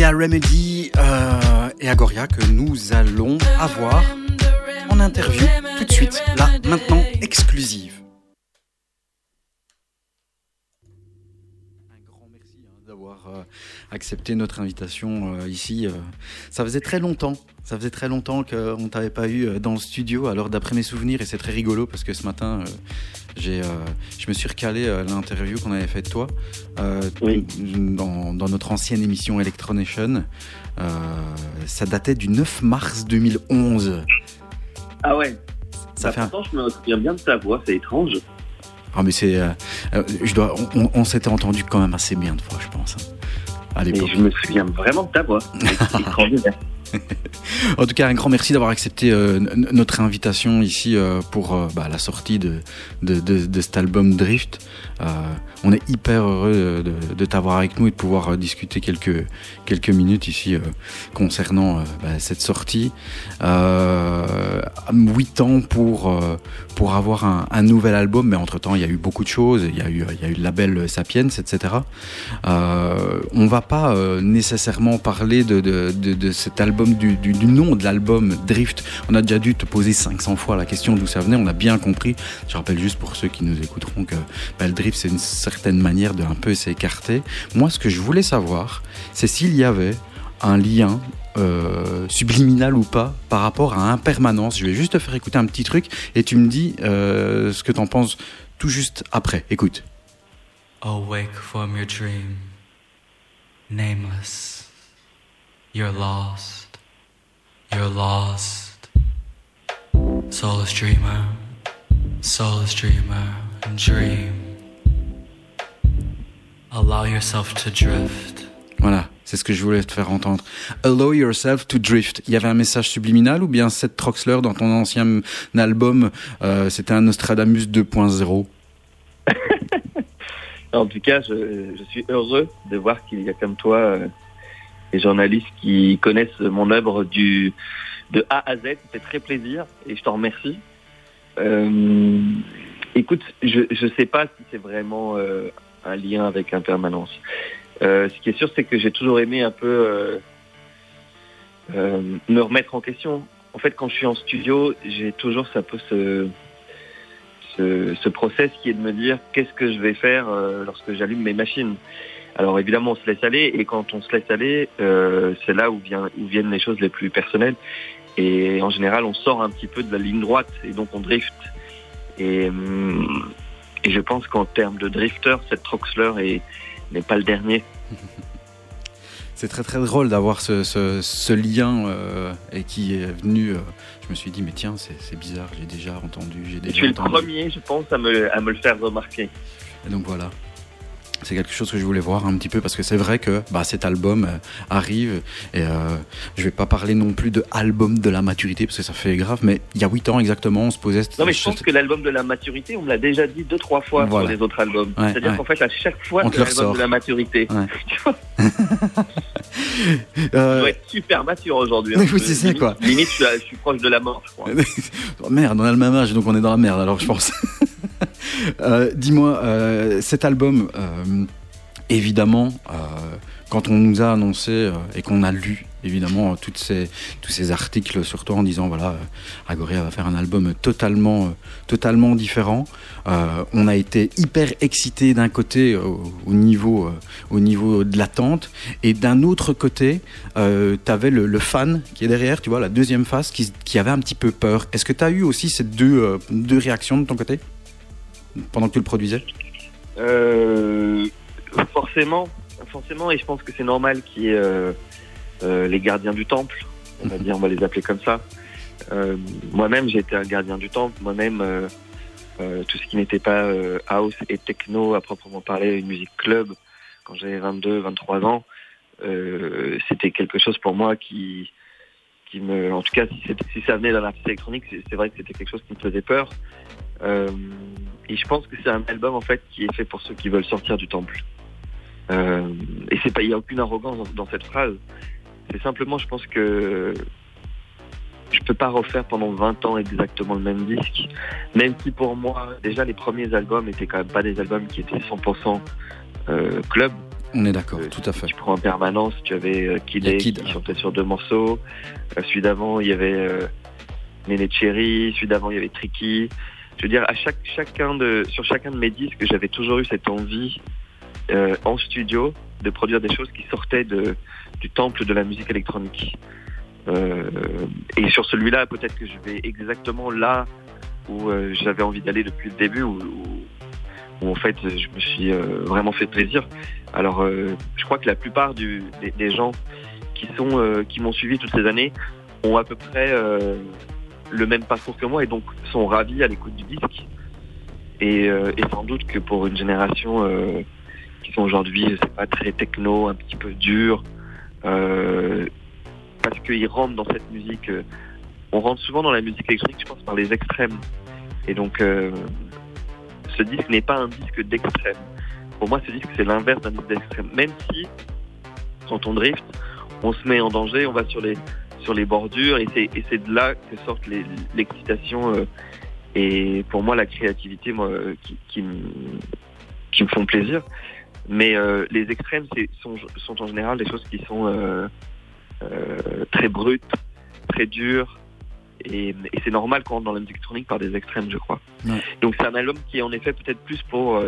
S4: Agoria Remedy euh, et Agoria que nous allons avoir en interview tout de suite, là, maintenant, exclusive. D'avoir euh, accepté notre invitation euh, ici. euh. ça faisait très longtemps, ça faisait très longtemps qu'on t'avait pas eu dans le studio. Alors d'après mes souvenirs, et c'est très rigolo parce que ce matin, j'ai, je me suis recalé à l'interview qu'on avait faite de toi
S8: Oui.
S4: dans, dans notre ancienne émission Electronation. Ça datait du 9 mars 2011.
S8: Ah ouais.
S4: Ça fait un-
S8: pourtant, je me souviens bien de ta voix, c'est étrange.
S4: Ah mais c'est, euh, je dois, on, on- on s'était entendu quand même assez bien de fois, je pense. À l'époque.
S8: je me souviens vraiment de ta voix.
S4: En tout cas, un grand merci d'avoir accepté euh, notre invitation ici euh, pour euh, bah, la sortie de, de, de- de cet album Drift. Euh, on est hyper heureux de, t'avoir avec nous et de pouvoir euh, discuter quelques, quelques minutes ici euh, concernant bah, cette sortie. Euh, Huit ans pour, pour avoir un, nouvel album, mais entre-temps, il y a eu beaucoup de choses. Il y a eu, il y a eu le label Sapiens, etc. Euh, on va pas nécessairement parler de, de, de, cet album, du nom de l'album Drift. On a déjà dû te poser 500 fois la question d'où ça venait. On a bien compris. Je rappelle juste pour ceux qui nous écouteront que bah, le drift, c'est une certaine manière de un peu s'écarter. Moi, ce que je voulais savoir, c'est s'il y avait un lien euh, subliminal ou pas par rapport à impermanence. Je vais juste te faire écouter un petit truc et tu me dis euh, ce que t'en penses tout juste après. Écoute.
S9: Awake from your dream, nameless. You're lost, you're lost. Soulless dreamer, soulless dreamer, dream. Allow yourself to drift.
S4: Voilà, c'est ce que je voulais te faire entendre. Allow yourself to drift. Il y avait un message subliminal ou bien Seth Troxler dans ton ancien album, euh, c'était un Nostradamus 2.0
S8: En tout cas, je, je suis heureux de voir qu'il y a comme toi euh, des journalistes qui connaissent mon œuvre du de A à Z. Ça fait très plaisir et je t'en remercie. Euh, écoute, je je sais pas si c'est vraiment euh, un lien avec impermanence. Euh, ce qui est sûr, c'est que j'ai toujours aimé un peu euh, euh, me remettre en question. En fait, quand je suis en studio, j'ai toujours ça peu ce ce, ce process qui est de me dire qu'est-ce que je vais faire euh, lorsque j'allume mes machines. Alors évidemment, on se laisse aller et quand on se laisse aller, c'est là où viennent les choses les plus personnelles. Et en général, on sort un petit peu de la ligne droite et donc on drift. Et, hum, et je pense qu'en termes de drifter, cette Troxler est- n'est pas le dernier.
S4: C'est très très drôle d'avoir ce, ce, ce lien euh, et qui est venu. euh, je me suis dit, mais tiens, c'est bizarre, j'ai déjà entendu, j'ai déjà
S8: suis le
S4: entendu.
S8: premier, je pense, à me, à me le faire remarquer.
S4: Et donc voilà. C'est quelque chose que je voulais voir un petit peu parce que c'est vrai que bah, cet album euh, arrive et euh, je vais pas parler non plus de album de la maturité parce que ça fait grave, mais il y a 8 ans exactement, on se posait. cette-
S8: Non mais je pense que l'album de la maturité, on me l'a déjà dit deux trois fois
S4: Voilà.
S8: sur les autres albums.
S4: Ouais,
S8: C'est-à-dire
S4: ouais.
S8: qu'en fait à chaque fois c'est l'album de la maturité.
S4: Ouais. Euh,
S8: je dois être super mature aujourd'hui. hein.
S4: Oui, c'est ça,
S8: Limite-
S4: quoi.
S8: Limite, je suis, je suis proche de la mort, je crois.
S4: Merde, on a le même âge, donc on est dans la merde, alors je pense. Euh, Dis-moi, euh, cet album, euh, évidemment, quand on nous a annoncé et qu'on a lu, évidemment, toutes ces, tous ces articles sur toi en disant, voilà, Agoria va faire un album totalement, totalement différent, on a été hyper excités d'un côté au, au niveau, au niveau de l'attente, et d'un autre côté, euh, tu avais le, fan qui est derrière, tu vois, la deuxième face, qui, avait un petit peu peur. Est-ce que tu as eu aussi ces deux, deux réactions de ton côté? Pendant que tu le produisais
S8: Euh, forcément, forcément, et je pense que c'est normal qu'il y ait euh, euh, les gardiens du temple, on va dire, on va les appeler comme ça. Moi-même, j'ai été un gardien du temple. Moi-même, tout ce qui n'était pas house et techno à proprement parler, une musique club, quand j'avais 22, 23 ans, c'était quelque chose pour moi qui, qui me, en tout cas, si, ça venait d'un artiste électronique, c'est vrai que c'était quelque chose qui me faisait peur. Euh, et je pense que c'est un album en fait qui est fait pour ceux qui veulent sortir du temple. Euh, et c'est pas, il y a aucune arrogance dans, dans cette phrase. C'est simplement, je pense que je peux pas refaire pendant 20 ans exactement le même disque. Même si pour moi, déjà les premiers albums étaient quand même pas des albums qui étaient 100% euh, club.
S4: On est d'accord,
S8: Euh,
S4: tout à fait.
S8: Tu prends en permanence, tu avais euh, Kid qui chantait sur deux morceaux. Celui d'avant, il y avait Néné Cherry. Celui d'avant, il y avait Tricky. Je veux dire, à chaque, chacun de, sur chacun de mes disques, j'avais toujours eu cette envie euh, en studio de produire des choses qui sortaient de, du temple de la musique électronique. Euh, et sur celui-là, peut-être que je vais exactement là où euh, j'avais envie d'aller depuis le début, où, où- où, en fait je me suis euh, vraiment fait plaisir. Alors, euh, je crois que la plupart du, des, des gens qui sont euh, qui m'ont suivi toutes ces années ont à peu près le même parcours que moi et donc sont ravis à l'écoute du disque. Et, euh, et sans doute que pour une génération euh, qui sont aujourd'hui, je sais pas, très techno, un petit peu dur, euh, parce qu'ils rentrent dans cette musique. euh, on rentre souvent dans la musique électronique, je pense, par les extrêmes. Et donc, euh, ce disque n'est pas un disque d'extrême. Pour moi, ce disque, c'est l'inverse d'un disque d'extrême. Même si, quand on drift, on se met en danger, on va sur les, sur les bordures, et c'est, de là que sortent les, l'excitation euh, et pour moi la créativité moi, euh, qui, qui, me, qui me font plaisir. Mais euh, les extrêmes sont, sont en général des choses qui sont euh, très brutes, très dures, et, et c'est normal qu'on rentre dans la musique électronique par des extrêmes, je crois.
S4: Ouais.
S8: Donc c'est un album qui est en effet peut-être plus pour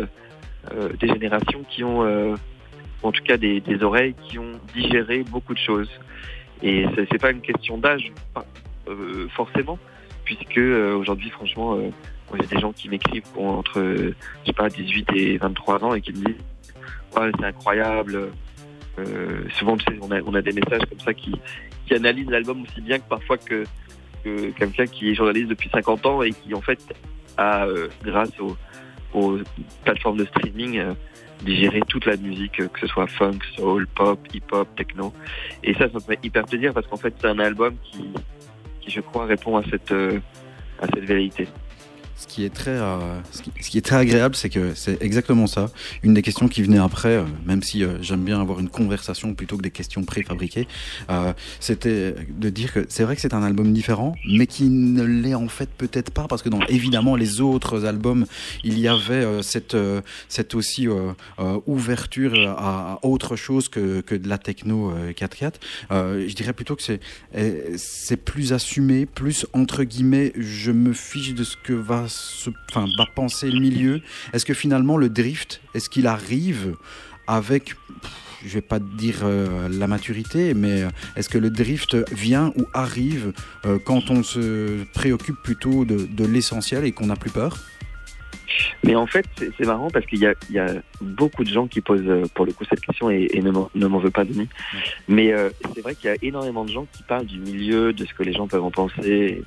S8: des générations qui ont, en tout cas des, des oreilles qui ont digéré beaucoup de choses. Et c'est, pas une question d'âge, euh, forcément, puisque euh, aujourd'hui, franchement, euh, moi, j'ai des gens qui m'écrivent qui ont entre, euh, je sais pas, 18 et 23 ans et qui me disent, ouais, c'est incroyable. Euh, souvent, tu sais, on a, on a des messages comme ça qui, qui analysent l'album aussi bien que parfois que, que quelqu'un qui est journaliste depuis 50 ans et qui, en fait, a, euh, grâce aux, aux plateformes de streaming, euh, digéré toute la musique, euh, que ce soit funk, soul, pop, hip-hop, techno. Et ça, ça me fait hyper plaisir parce qu'en fait, c'est un album qui, qui, je crois, répond à cette, euh, à cette vérité.
S4: Ce qui est très, euh, ce, qui, est très agréable, c'est que c'est exactement ça. Une des questions qui venait après, euh, même si euh, j'aime bien avoir une conversation plutôt que des questions préfabriquées, c'était de dire que c'est vrai que c'est un album différent, mais qui ne l'est en fait peut-être pas parce que dans évidemment les autres albums, il y avait cette, cette aussi ouverture à, autre chose que, que de la techno euh, 4-4. Euh, je dirais plutôt que c'est euh, c'est plus assumé, plus entre guillemets, je me fiche de ce que va se, enfin, va penser le milieu. Est-ce que finalement le drift, est-ce qu'il arrive avec, je vais pas dire euh, la maturité, mais euh, est-ce que le drift vient ou arrive euh, quand on se préoccupe plutôt de, de l'essentiel et qu'on n'a plus peur?
S8: Mais en fait, c'est marrant parce qu'il y a, il y a beaucoup de gens qui posent pour le coup cette question et, et ne m'en ne m'en veut pas Denis. Mais euh, c'est vrai qu'il y a énormément de gens qui parlent du milieu, de ce que les gens peuvent en penser.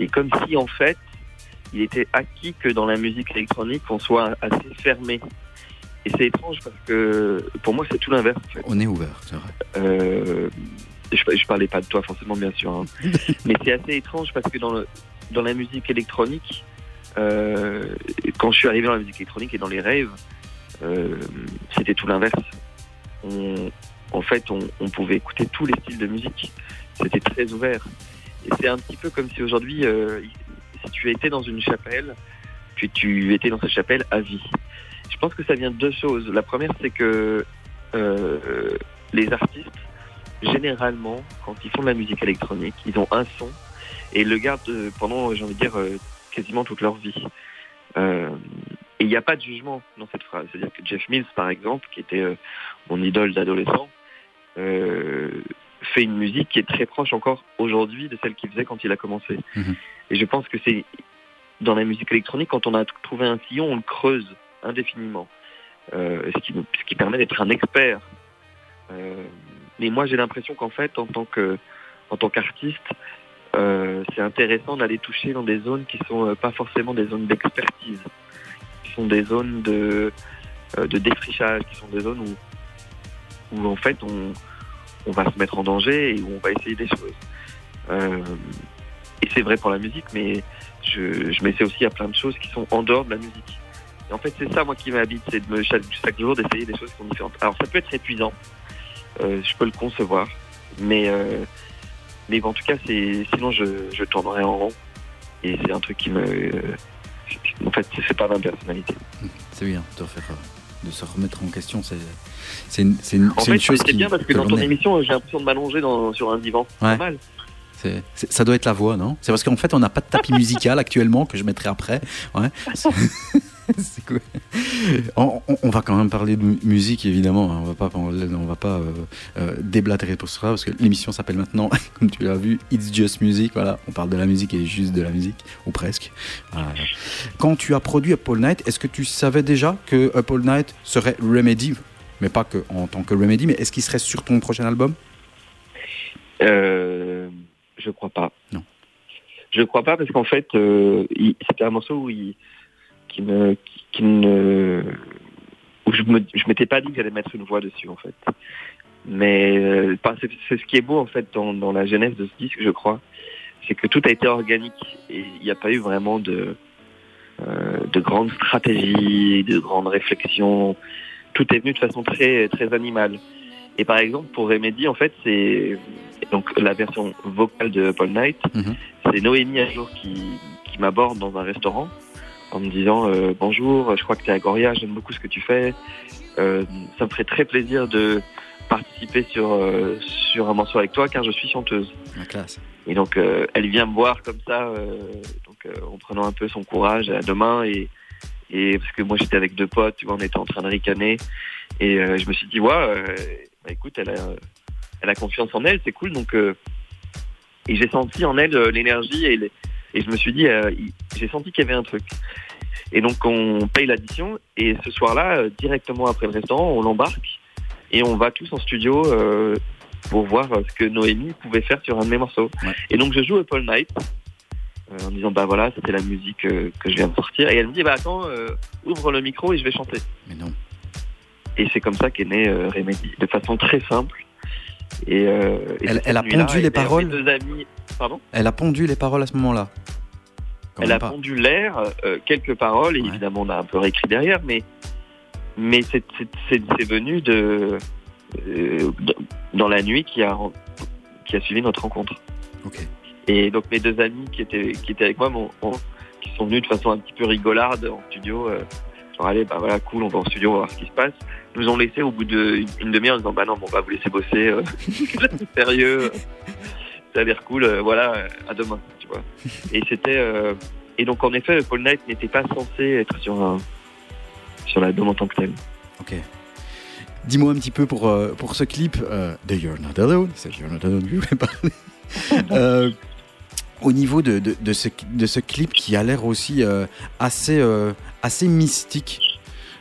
S8: Et comme si en fait, il était acquis que dans la musique électronique, on soit assez fermé. Et c'est étrange parce que pour moi, c'est tout l'inverse. En fait.
S4: On est ouvert, c'est vrai.
S8: Euh, je, je parlais pas de toi forcément bien sûr, hein. mais c'est assez étrange parce que dans, le, dans la musique électronique, euh, quand je suis arrivé dans la musique électronique et dans les rêves, euh, c'était tout l'inverse. En fait, on, on pouvait écouter tous les styles de musique. C'était très ouvert. Et c'est un petit peu comme si aujourd'hui, euh, si tu étais dans une chapelle, puis tu étais dans cette chapelle à vie. Je pense que ça vient de deux choses. La première, c'est que euh, les artistes, généralement, quand ils font de la musique électronique, ils ont un son et le gardent euh, pendant, j'ai envie de dire, euh, quasiment toute leur vie. Euh, et il n'y a pas de jugement dans cette phrase. C'est-à-dire que Jeff Mills, par exemple, qui était euh, mon idole d'adolescent, euh, fait une musique qui est très proche encore aujourd'hui de celle qu'il faisait quand il a commencé.
S4: Mhm.
S8: Et je pense que c'est dans la musique électronique, quand on a trouvé un sillon, on le creuse indéfiniment. Euh, ce, qui, ce qui permet d'être un expert. Euh, mais moi, j'ai l'impression qu'en fait, en tant que en tant qu'artiste, euh, c'est intéressant d'aller toucher dans des zones qui sont euh, pas forcément des zones d'expertise, qui sont des zones de euh, de défrichage, qui sont des zones où où en fait on on va se mettre en danger et où on va essayer des choses. Et c'est vrai pour la musique, mais je, je m'essaie aussi à plein de choses qui sont en dehors de la musique. Et en fait, c'est ça, moi, qui m'habite, c'est de me, chaque, chaque jour d'essayer des choses qui sont différentes. Alors, ça peut être épuisant, euh, je peux le concevoir, mais, euh, mais en tout cas, c'est, sinon, je, je tournerai en rond. Et c'est un truc qui me. euh, en fait, c'est pas ma personnalité.
S4: C'est bien de, refaire, de se remettre en question. C'est c'est une, c'est une,
S8: En
S4: c'est
S8: fait,
S4: une chose
S8: c'est
S4: qui.
S8: bien parce que
S4: que
S8: dans ton émission, j'ai l'impression de m'allonger dans- sur un divan. C'est
S4: Ouais.
S8: pas mal.
S4: C'est- c'est- ça doit être la voix, non? C'est parce qu'en fait, on n'a pas de tapis musical actuellement que je mettrai après. Ouais. C'est c'est cool. On, on- on va quand même parler de mu- musique, évidemment. hein. On va pas, on va pas euh, euh, déblatérer pour ça parce que l'émission s'appelle maintenant, comme tu l'as vu, It's Just Music. Voilà, on parle de la musique et juste de la musique, ou presque. Voilà. Quand tu as produit Up All Night, est-ce que tu savais déjà que Up All Night serait Remedy? Mais pas que en tant que Remedy, mais est-ce qu'il serait sur ton prochain album?
S8: Euh, je crois pas.
S4: Non.
S8: Je crois pas parce qu'en fait, euh, c'était un morceau où il, qui me, qui, qui ne, où je me, je m'étais pas dit que j'allais mettre une voix dessus en fait. Mais euh, c'est ce qui est beau en fait dans, dans la genèse de ce disque, je crois, c'est que tout a été organique et il n'y a pas eu vraiment de, euh, de grandes stratégies, de grandes réflexions. Tout est venu de façon très très animale. Et par exemple, pour Remedy, en fait, c'est donc la version vocale de Paul Knight.
S4: Mhm.
S8: C'est Noémie un jour qui, qui m'aborde dans un restaurant en me disant euh, bonjour, je crois que tu es à Goria, j'aime beaucoup ce que tu fais. Euh, ça me ferait très plaisir de participer sur euh, sur un morceau avec toi car je suis chanteuse.
S4: La classe.
S8: Et donc euh, elle vient me voir comme ça, euh, donc euh, en prenant un peu son courage à deux mains et et parce que moi j'étais avec deux potes, tu vois, on était en train de ricaner et euh, je me suis dit ouais, euh, bah, écoute, elle a elle a confiance en elle, c'est cool donc euh, et j'ai senti en elle euh, l'énergie et je me suis dit euh, j'ai senti qu'il y avait un truc. Et donc on paye l'addition et ce soir-là, directement après le restaurant, on l'embarque et on va tous en studio pour voir ce que Noémie pouvait faire sur un de mes morceaux.
S4: Ouais.
S8: Et donc je joue Paul Knight en disant bah voilà c'était la musique que je viens de sortir et elle me dit bah attends euh, ouvre le micro et je vais chanter.
S4: Mais non.
S8: Et c'est comme ça qu'est né euh, Remedy de façon très simple. Et, euh, et
S4: Elle- a pondu les paroles
S8: Mes deux amis, pardon?
S4: Elle a pondu les paroles à ce moment-là.
S8: Elle a
S4: pas.
S8: pondu l'air, euh, quelques paroles, et
S4: Ouais.
S8: évidemment on a un peu réécrit derrière, mais mais c'est venu de euh, dans la nuit qui a qui a suivi notre rencontre. Et donc mes deux amis qui étaient qui étaient avec moi, qui sont venus de façon un petit peu rigolarde en studio, genre allez bah voilà cool, on va en studio, on va voir ce qui se passe. Nous ont laissé au bout d'une une demi-heure en disant bah non, bon, on va vous laisser bosser, euh, c'est sérieux, ça a l'air cool, euh, voilà, euh, à demain, tu vois. Et c'était euh, et donc en effet, Paul Knight n'était pas censé être sur un sur l'album en tant que tel.
S4: Ok. Dis-moi un petit peu pour, euh, pour ce clip euh, de You're Not Alone, c'est You're Not Alone que je voulais parler. Euh, au niveau de, de, de ce, de ce clip qui a l'air aussi euh, assez, euh, assez mystique.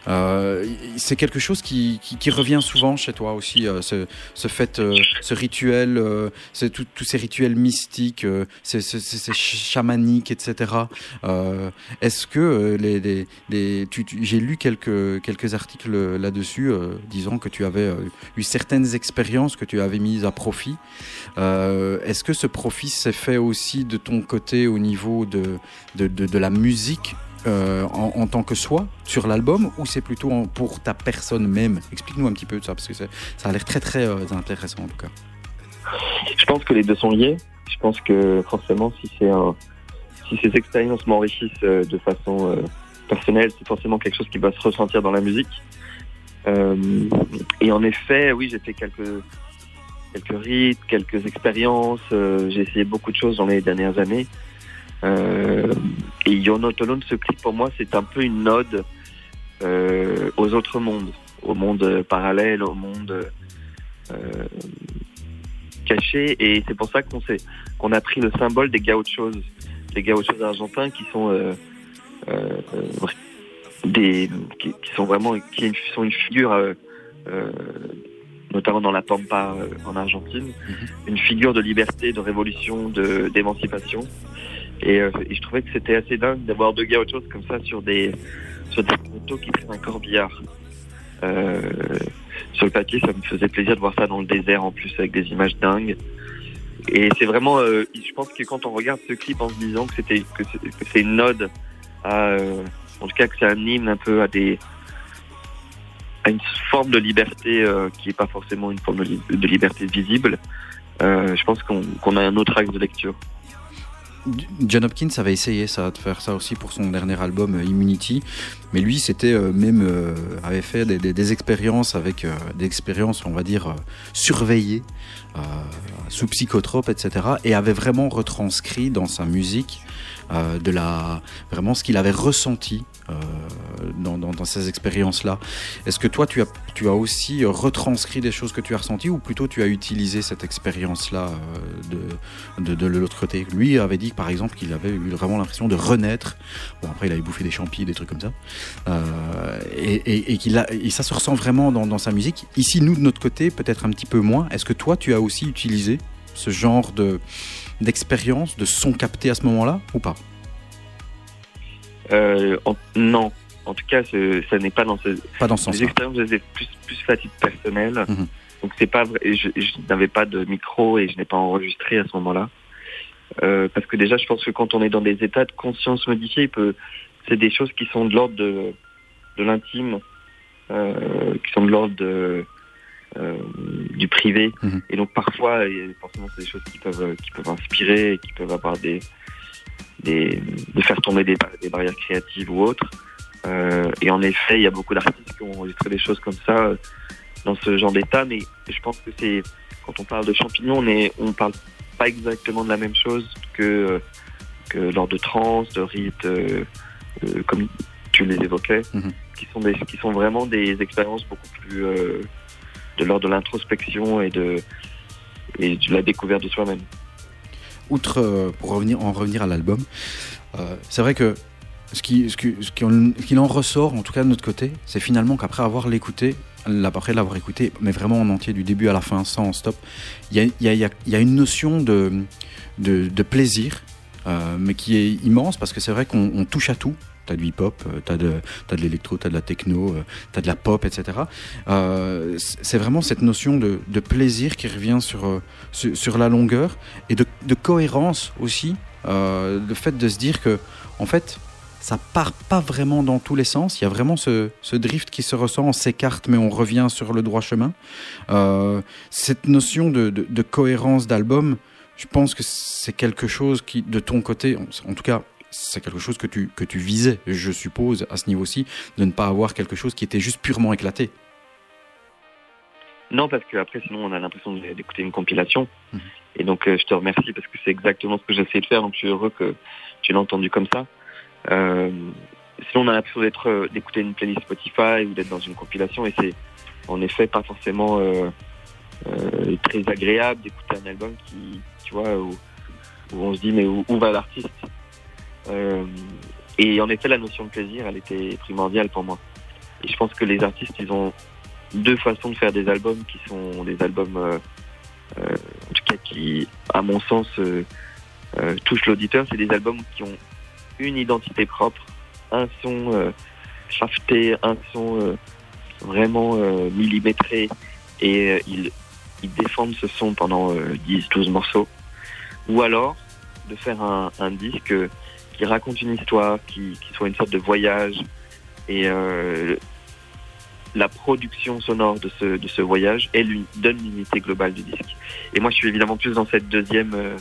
S4: Euh, c'est quelque chose qui, revient souvent chez toi aussi, euh, ce, fait, euh, ce rituel, tous ces rituels mystiques, ces, chamaniques, etc. Est-ce que j'ai lu quelques, articles là-dessus disant que tu avais eu certaines expériences que tu avais mises à profit. Est-ce que ce profit s'est fait aussi de ton côté au niveau de la musique euh, en, tant que soi sur l'album ou c'est plutôt pour ta personne même? Explique-nous un petit peu de ça parce que ça a l'air très très euh, intéressant en tout cas.
S8: Je pense que les deux sont liés. Je pense que forcément, si ces expériences m'enrichissent euh, de façon personnelle, c'est forcément quelque chose qui va se ressentir dans la musique. Et en effet, oui, j'ai fait quelques quelques rites, quelques expériences. j'ai essayé beaucoup de choses dans les dernières années. Euh, et Not Alone, ce clip pour moi, c'est un peu une ode euh, aux autres mondes, au monde parallèle, au monde euh, caché. Et c'est pour ça qu'on qu'on a pris le symbole des gauchos des gauchos argentins qui sont euh, euh, euh, des qui, qui sont vraiment qui sont une figure euh, euh, notamment dans la pampa euh, en Argentine. Une figure de liberté de révolution de d'émancipation et, euh, et je trouvais que c'était assez dingue d'avoir deux gauchos comme ça sur des sur des photos qui prennent un corbillard euh, sur le papier, ça me faisait plaisir de voir ça dans le désert en plus avec des images dingues. Et c'est vraiment, euh, je pense que quand on regarde ce clip en se disant que c'était que c'est une ode En tout cas, que c'est un hymne un peu à des à une forme de liberté qui n'est pas forcément une forme de, li- de liberté visible. Je pense qu'on a un autre axe de lecture.
S4: John Hopkins avait essayé ça, de faire ça aussi pour son dernier album euh, Immunity, mais lui c'était euh, même euh, avait fait des, expériences avec euh, des expériences on va dire surveillées sous psychotrope etc et avait vraiment retranscrit dans sa musique euh, de la vraiment ce qu'il avait ressenti euh, dans, ces expériences là. Est-ce que toi tu as tu as aussi euh, retranscrit des choses que tu as ressenties ou plutôt tu as utilisé cette expérience là de de, l'autre côté? Lui avait dit par exemple qu'il avait eu vraiment l'impression de renaître. Bon après il avait bouffé des champis, des trucs comme ça. Euh, et et, et ça se ressent vraiment dans sa musique. Ici nous de notre côté peut-être un petit peu moins. Est-ce que toi tu as aussi utilisé ce genre de d'expérience, de son capté à ce moment-là ou pas?
S8: Euh, en- non, en tout cas, ce- ça n'est pas dans ce.
S4: Pas dans ce
S8: Les
S4: sens-là.
S8: expériences, je les ai plus plus à titre personnel.
S4: Mhm.
S8: Donc c'est pas vrai. Je, je n'avais pas de micro et je n'ai pas enregistré à ce moment-là. Euh, parce que déjà, je pense que quand on est dans des états de conscience peut- c'est des choses qui sont de l'ordre de, de l'intime, euh, qui sont de l'ordre de, euh, du privé.
S4: Mhm.
S8: Et donc parfois, forcément, c'est des choses qui peuvent, qui peuvent inspirer, qui peuvent avoir des, des, de faire tomber des, des barrières créatives ou autres. Euh, et en effet, il y a beaucoup d'artistes qui ont enregistré des choses comme ça euh, dans ce genre d'état, mais je pense que c'est quand on parle de champignons, on est, on parle pas exactement de la même chose que euh, que lors de trans, de rites, euh, euh, comme tu les évoquais,
S4: Mhm.
S8: qui sont des, qui sont vraiment des expériences beaucoup plus euh, de l'ordre de l'introspection et de la découverte de soi-même.
S4: outre, euh, pour revenir, en revenir à l'album, euh, c'est vrai que ce qui, ce, qui, ce qui en, ce qu'il en ressort, en tout cas de notre côté, c'est finalement qu'après avoir l'écouté, après l'avoir écouté, mais vraiment en entier, du début à la fin, sans stop, il y y, a, une notion de, plaisir, euh, mais qui est immense parce que c'est vrai qu'on on touche à tout. T'as du hip-hop, euh, t'as de, t'as de l'électro, t'as de la techno, euh, t'as de la pop, etc. Euh, c'est vraiment cette notion de, de plaisir qui revient sur, euh, sur, la longueur et de, de cohérence aussi. Euh, le fait de se dire que, en fait, ça part pas vraiment dans tous les sens. Il y a vraiment ce, ce drift qui se ressent, on s'écarte, mais on revient sur le droit chemin. Euh, cette notion de, de, cohérence d'album, je pense que c'est quelque chose qui, de ton côté, en tout cas, c'est quelque chose que tu, que tu visais, je suppose, à ce niveau-ci, de ne pas avoir quelque chose qui était juste purement éclaté.
S8: Non, parce que après, sinon, on a l'impression d'écouter une compilation.
S4: Mhm.
S8: Et donc, euh, je te remercie parce que c'est exactement ce que j'essaie de faire. Donc, je suis heureux que tu l'aies entendu comme ça. Euh, sinon, on a l'impression d'être, euh, d'écouter une playlist Spotify ou d'être dans une compilation. Et c'est, en effet, pas forcément euh, très agréable d'écouter un album qui, tu vois, où, où on se dit, mais où, où va l'artiste? Et en effet, la notion de plaisir, elle était primordiale pour moi. Et je pense que les artistes, ils ont deux façons de faire des albums qui sont des albums, euh, euh, en tout cas qui, à mon sens, euh, euh, touchent l'auditeur. C'est des albums qui ont une identité propre, un son euh, crafté, un son euh, vraiment euh, millimétré, et euh, ils, ils défendent ce son pendant euh, 10-12 morceaux. Ou alors de faire un, un disque euh, qui raconte une histoire, qui, qui soit une sorte de voyage, et euh, la production sonore de ce, de ce voyage, donne l'unité globale du disque. Et moi, je suis évidemment plus dans cette deuxième, euh,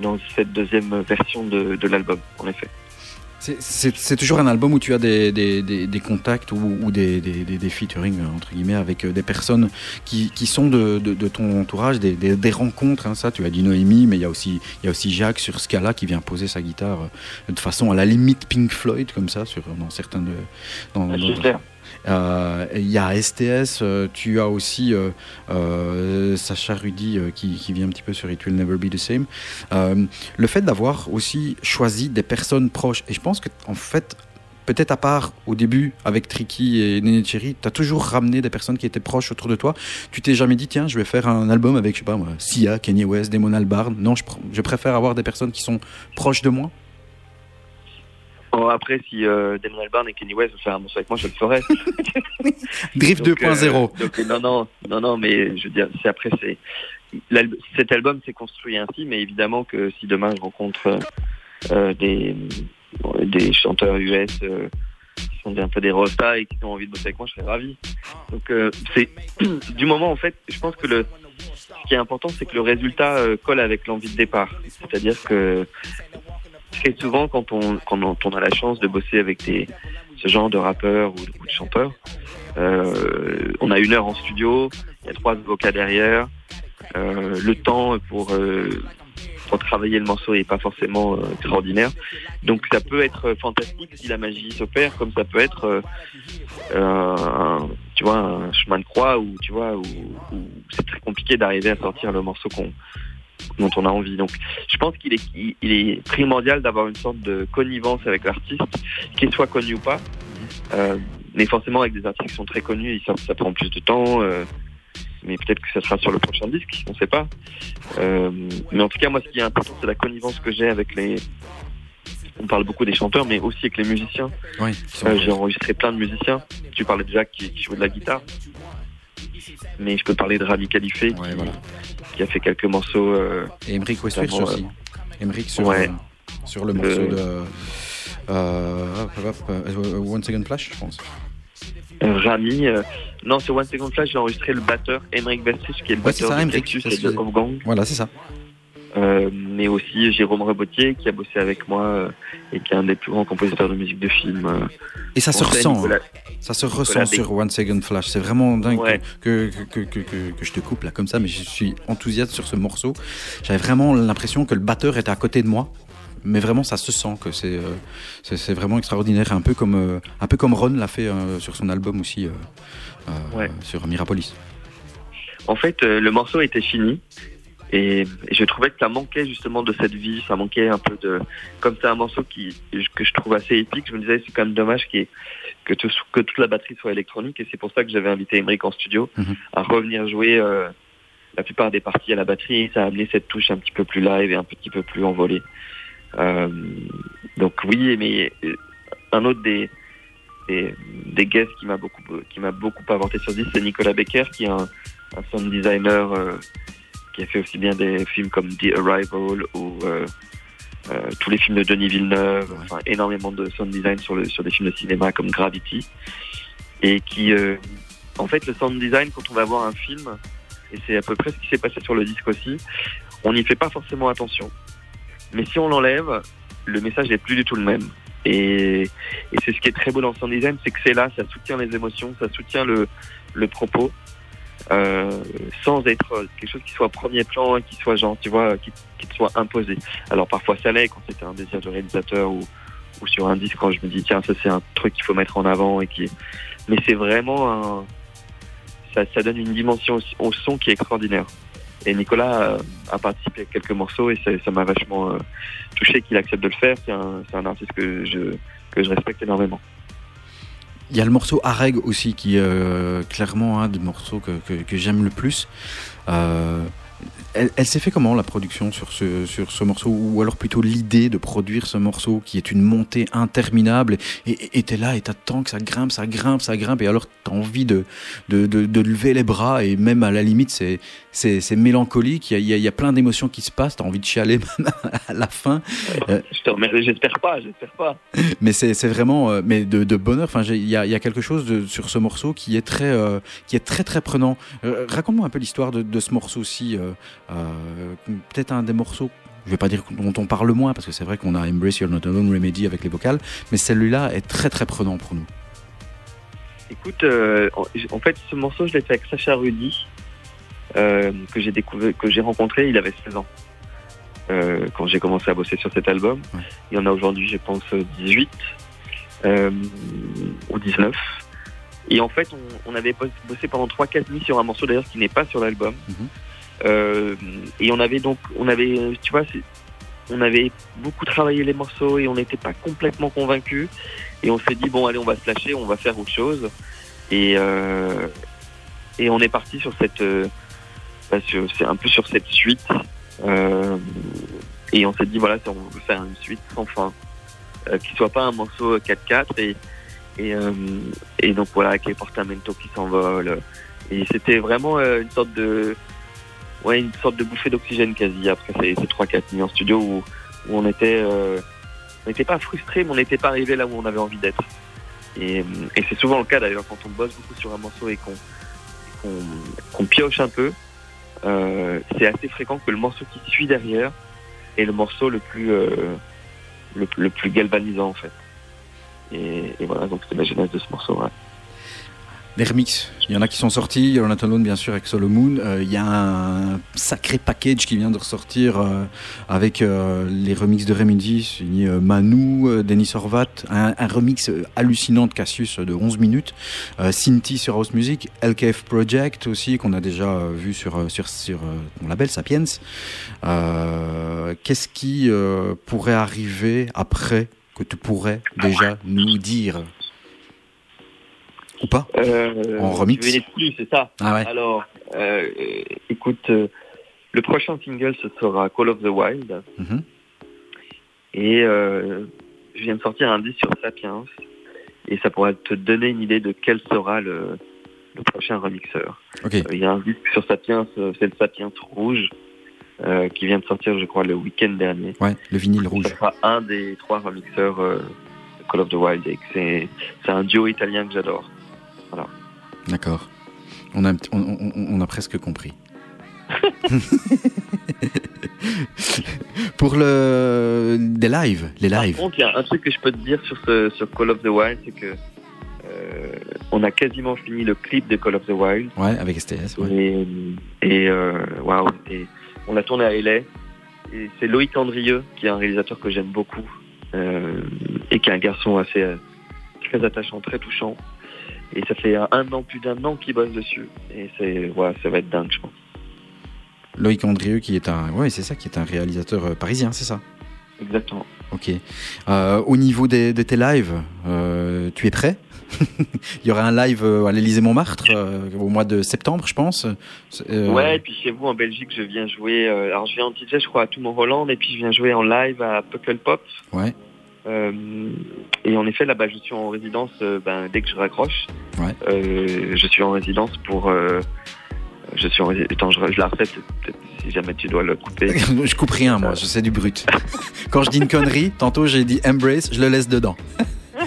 S8: dans cette deuxième version de, de l'album, en effet.
S4: C'est- toujours un album où tu as des, des, des, des contacts ou, ou des, featuring, euh, entre guillemets, avec euh, des personnes qui, qui sont de, de, de ton entourage, des, rencontres. hein, ça, tu as dit Noémie, mais il y, a aussi, il y a aussi Jacques sur Scala qui vient poser sa guitare euh, de façon à la limite Pink Floyd, comme ça, sur, dans certains de. Dans,
S8: Ah,
S4: dans- Il y a STS, euh, tu as aussi euh, euh, Sacha Rudy euh, qui, vient un petit peu sur It Will Never Be the Same. Euh, le fait d'avoir aussi choisi des personnes proches, et je pense que en fait, peut-être à part au début avec Tricky et Nene Cherry, tu as toujours ramené des personnes qui étaient proches autour de toi. Tu t'es jamais dit, tiens, je vais faire un album avec, je sais pas Sia, Kanye West, Damon Albarn. Non, je préfère avoir des personnes qui sont proches de moi.
S8: Bon, après, si euh, Damon Albarn et Kenny West veulent faire un morceau avec moi, je le ferai.
S4: Drift
S8: Donc,
S4: 2.0.
S8: euh, donc, non, non, non, non, mais je veux dire, c'est après, c'est cet album s'est construit ainsi, mais évidemment que si demain je rencontre euh, des des chanteurs US euh, qui sont un peu des rostas et qui ont envie de bosser avec moi, je serais ravi. Donc euh, c'est du moment en fait, je pense que le ce qui est important, c'est que le résultat euh, colle avec l'envie de départ. C'est-à-dire que très souvent, quand on, a la chance de bosser avec ce genre de rappeurs ou de, chanteurs, euh, on a une heure en studio, il y a trois avocats derrière, euh, le temps pour, euh, pour travailler le morceau n'est pas forcément extraordinaire. Donc ça peut être fantastique si la magie s'opère, comme ça peut être un, tu vois, un chemin de croix où, tu vois, où c'est très compliqué d'arriver à sortir le morceau qu'on dont on a envie. Donc, je pense qu'il est, il il est primordial d'avoir une sorte de connivence avec l'artiste, qu'il soit connu ou pas. Euh, mais forcément, avec des artistes qui sont très connus, ça, ça prend plus de temps. euh, mais peut-être que ça sera sur le prochain disque, on ne sait pas. Euh, mais en tout cas, moi, ce qui est important, c'est la connivence que j'ai avec les. On parle beaucoup des chanteurs, mais aussi avec les musiciens.
S4: Oui,
S8: j'ai enregistré plein de musiciens. Tu parlais de Jacques qui, qui joue de la guitare. Mais je peux parler de Rami Khalife qui, qui a fait quelques morceaux. euh,
S4: Et Emmerich Westwich
S8: notamment,
S4: aussi. Emmerich sur,
S8: ouais.
S4: euh, sur le morceau de. Euh, euh, One Second Flash, je pense.
S8: euh, Rami. euh, non, sur One Second Flash, j'ai enregistré le batteur Emmerich Vestich, qui est le
S4: Ouais, c'est
S8: batteur
S4: ça,
S8: de
S4: c'est
S8: et.
S4: Voilà, c'est ça.
S8: Euh, mais aussi Jérôme Rebotier qui a bossé avec moi euh, et qui est un des plus grands compositeurs de musique de film. euh.
S4: Et ça se ressent.
S8: Nicolas-
S4: hein. Ça se ressent sur One Second Flash. C'est vraiment dingue
S8: Ouais.
S4: que, que, que, que, je te coupe là comme ça, mais je suis enthousiaste sur ce morceau. J'avais vraiment l'impression que le batteur était à côté de moi. Mais vraiment, ça se sent que c'est c'est vraiment extraordinaire. Un peu comme, un peu comme Ron l'a fait sur son album aussi,
S8: Ouais.
S4: sur Mirapolis.
S8: En fait, le morceau était fini et, et je trouvais que ça manquait justement de cette vie, ça manquait un peu de. Comme c'est un morceau qui que je trouve assez épique, je me disais c'est quand même dommage ait- que, tout- que toute la batterie soit électronique et c'est pour ça que j'avais invité Emmerich en studio
S4: Mhm.
S8: à revenir jouer euh, la plupart des parties à la batterie et ça a amené cette touche un petit peu plus live et un petit peu plus envolée. Euh, donc oui, mais euh, un autre des des, des guests qui m'a beaucoup qui m'a beaucoup apporté sur 10, c'est Nicolas Becker qui est un, un sound designer euh, qui a fait aussi bien des films comme The Arrival ou euh, euh, tous les films de Denis Villeneuve, enfin énormément de sound design sur le sur des films de cinéma comme Gravity et qui euh, en fait le sound design quand on va voir un film et c'est à peu près ce qui s'est passé sur le disque aussi, on n'y fait pas forcément attention. Mais si on l'enlève, le message n'est plus du tout le même. Et, et c'est ce qui est très beau dans le sound design, c'est que c'est là, ça soutient les émotions, ça soutient le, le propos, euh, sans être quelque chose qui soit premier plan, qui soit genre, tu vois, qui, te soit imposé. Alors parfois ça l'est quand c'était un désir de réalisateur ou, sur un disque quand je me dis tiens ça c'est un truc qu'il faut mettre en avant et qui, mais c'est vraiment un, ça, donne une dimension au, son qui est extraordinaire. Et Nicolas euh, a participé à quelques morceaux et ça m'a vachement euh, touché qu'il accepte de le faire. C'est un, un artiste que je, que je respecte énormément.
S4: Il y a le morceau Areg aussi qui est euh, clairement un des morceaux que, que, que j'aime le plus. Elle elle s'est fait comment la production sur ce, sur ce morceau? Ou alors plutôt l'idée de produire ce morceau qui est une montée interminable et t'es là et t'attends que ça grimpe, ça grimpe, ça grimpe et alors t'as envie de, de, de, de lever les bras et même à la limite c'est, c'est, c'est mélancolique, il y a, y a- y a plein d'émotions qui se passent, t'as envie de chialer même à la fin. Euh,
S8: Je te remercie, j'espère pas, j'espère pas.
S4: mais c'est c'est vraiment euh, mais de, de bonheur. Enfin il y a, il y a quelque chose de, sur ce morceau qui est très euh, qui est très très prenant. Euh, raconte-moi un peu l'histoire de, de ce morceau ci euh, peut-être un des morceaux je vais pas dire dont on parle moins parce que c'est vrai qu'on a Embrace You're Not Alone Remedy avec les vocales mais celui-là est très très prenant pour nous
S8: Écoute, euh, en, fait, ce morceau, je l'ai fait avec Sacha Rudy, euh, que j'ai découvert, que j'ai rencontré, il avait 16 ans. Euh, quand j'ai commencé à bosser sur cet album. Il y en a aujourd'hui, je pense, 18 euh, ou 19. Et en fait, on, on avait bos- bossé pendant 3-4 nuits sur un morceau d'ailleurs qui n'est pas sur l'album. Euh, et on avait donc, on avait, euh, tu vois, on avait beaucoup travaillé les morceaux et on n'était pas complètement convaincus. Et on s'est dit bon, allez, on va se lâcher, on va faire autre chose. Et euh, et on est parti sur cette, euh, bah, c'est un peu sur cette suite. Euh, et on s'est dit voilà, on veut faire une suite sans fin, euh, qui soit pas un morceau 4-4 et et, euh, donc voilà avec les portamento qui s'envolent. Et c'était vraiment euh, une sorte de ouais une sorte de bouffée d'oxygène quasi après ces, ces 3-4 nuits en studio où, où on était euh, on n'était pas frustré mais on n'était pas arrivé là où on avait envie d'être. Et, et c'est souvent le cas d'ailleurs quand on bosse beaucoup sur un morceau et qu'on pioche un peu, euh, c'est assez fréquent que le morceau qui suit derrière est le morceau le plus euh, le, le plus galvanisant en fait. Et, et voilà, donc c'est la genèse de ce morceau. ouais.
S4: Les remixes, il y en a qui sont sortis, Jonathan Lone bien sûr avec Solo Moon, Euh, il y a un sacré package qui vient de ressortir euh, avec euh, les remixes de Remedy, signé euh, Manu, Denis Horvat, un, remix hallucinant de Cassius de 11 minutes, Cinti sur House Music, LKF Project aussi qu'on a déjà vu sur, sur, sur label Sapiens. Qu'est-ce qui pourrait arriver après que tu pourrais déjà nous dire? Ou pas
S8: Euh,
S4: En remix
S8: Tu exclue, c'est ça
S4: Ah ouais.
S8: Alors, euh, euh, écoute, euh, le prochain single, ce sera Call of the Wild.
S4: Mhm.
S8: Et euh, je viens de sortir un disque sur Sapiens. Et ça pourrait te donner une idée de quel sera le, le prochain remixeur.
S4: Ok.
S8: Euh, Il y a un disque sur Sapiens, euh, c'est le Sapiens Rouge, euh, qui vient de sortir, je crois, le week-end dernier.
S4: Ouais, le vinyle rouge.
S8: Ce sera un des trois remixeurs euh, Call of the Wild. Et c'est un duo italien que j'adore. Voilà.
S4: D'accord. On a, on, on- on a presque compris. Pour le des lives, les lives.
S8: Par contre, il y a un truc que je peux te dire sur, ce, sur Call of the Wild, c'est que euh, on a quasiment fini le clip de Call of the Wild.
S4: Ouais, avec STS. Ouais.
S8: Et, et euh, et on l'a tourné à LA. Et c'est Loïc Andrieux, qui est un réalisateur que j'aime beaucoup, euh, et qui est un garçon assez euh, très attachant, très touchant. Et ça fait un an, plus d'un an qu'il bosse dessus. Et c'est, ouais, ça va être dingue, je pense.
S4: Loïc Andrieux, qui est un, ouais, c'est ça, qui est un réalisateur euh, parisien, c'est ça?
S8: Exactement.
S4: Ok. Euh, au niveau des, de tes lives, euh, tu es prêt? Il y aura un live à l'Élysée Montmartre euh, au mois de septembre, je pense.
S8: Ouais, et puis chez vous en Belgique, je viens jouer. alors je viens en DJ, je crois, à Toulon-Hollande, et puis je viens jouer en live à Puckle Pop.
S4: Ouais.
S8: Euh, et en effet, là-bas, je suis en résidence. euh, ben, dès que je raccroche,
S4: Ouais.
S8: euh, je suis en résidence pour. je suis en résidence. Attends, je, la refais. si jamais tu dois le couper.
S4: je coupe rien, moi, je sais du brut. Quand je dis une connerie, tantôt j'ai dit embrace, je le laisse dedans.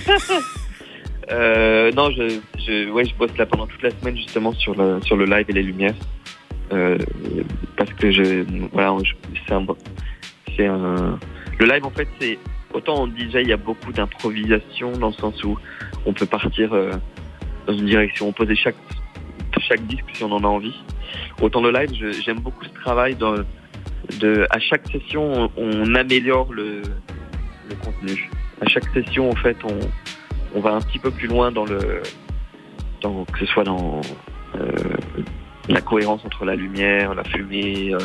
S8: Euh, non, je, je, ouais, je bosse là pendant toute la semaine justement sur le, sur le live et les lumières. Euh, parce que je, voilà, c'est un, c'est un, le live en fait, c'est autant en DJ, il y a beaucoup d'improvisation dans le sens où on peut partir euh, dans une direction, poser chaque, chaque disque si on en a envie. Autant le live, j'aime beaucoup ce travail dans, à chaque session, on, on améliore le, contenu. À chaque session, en fait, on, on va un petit peu plus loin dans le, dans, que ce soit dans euh, la cohérence entre la lumière, la fumée, euh,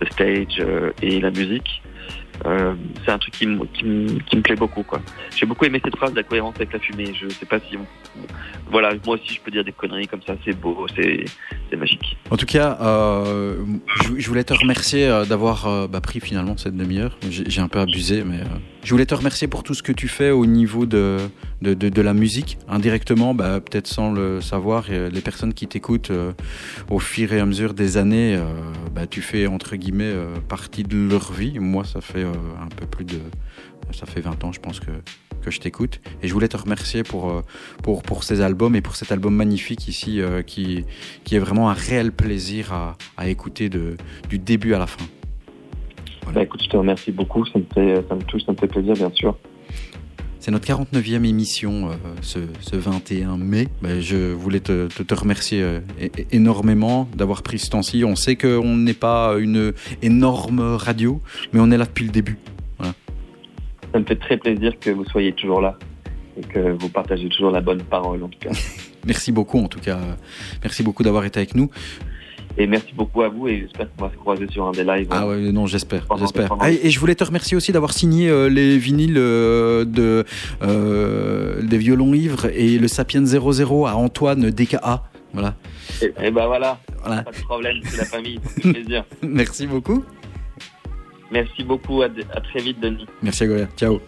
S8: le stage et la musique. Euh, c'est un truc qui qui, qui me plaît beaucoup. quoi. J'ai beaucoup aimé cette phrase la cohérence avec la fumée. Je sais pas si on... Voilà, moi aussi je peux dire des conneries comme ça, c'est beau, c'est magique.
S4: En tout cas, euh, je, voulais te remercier euh, d'avoir bah, pris finalement cette demi-heure. J'ai un peu abusé, mais je voulais te remercier pour tout ce que tu fais au niveau de, de, la musique. Indirectement, bah, peut-être sans le savoir, euh, les personnes qui t'écoutent euh, au fur et à mesure des années, euh, bah, tu fais entre guillemets partie de leur vie. Moi, ça fait un peu plus de... Ça fait 20 ans, je pense que, que je t'écoute. Et je voulais te remercier pour, pour, pour ces albums et pour cet album magnifique ici qui, qui est vraiment un réel plaisir à, à écouter de, du début à la fin.
S8: Bah, écoute, je te remercie beaucoup, ça me, fait, ça me touche, ça me fait plaisir, bien sûr.
S4: C'est notre 49e émission euh, ce, ce 21 mai. Ben, je voulais te, te, te remercier euh, énormément d'avoir pris ce temps-ci. On sait qu'on n'est pas une énorme radio, mais on est là depuis le début. Voilà.
S8: Ça me fait très plaisir que vous soyez toujours là et que vous partagez toujours la bonne parole en tout cas.
S4: Merci beaucoup en tout cas. Merci beaucoup d'avoir été avec nous.
S8: Et merci beaucoup à vous et j'espère qu'on va se croiser sur un des lives.
S4: Ah ouais, non, j'espère, j'espère. Ah, et je voulais te remercier aussi d'avoir signé euh, les vinyles euh, de euh, des violons ivres et le Sapiens 00 à Antoine DKA. Voilà.
S8: Et, et ben voilà,
S4: Voilà.
S8: pas de problème, c'est la famille, fait plaisir.
S4: Merci beaucoup.
S8: Merci beaucoup, à, à très vite Denis.
S4: Merci Agoria. Ciao.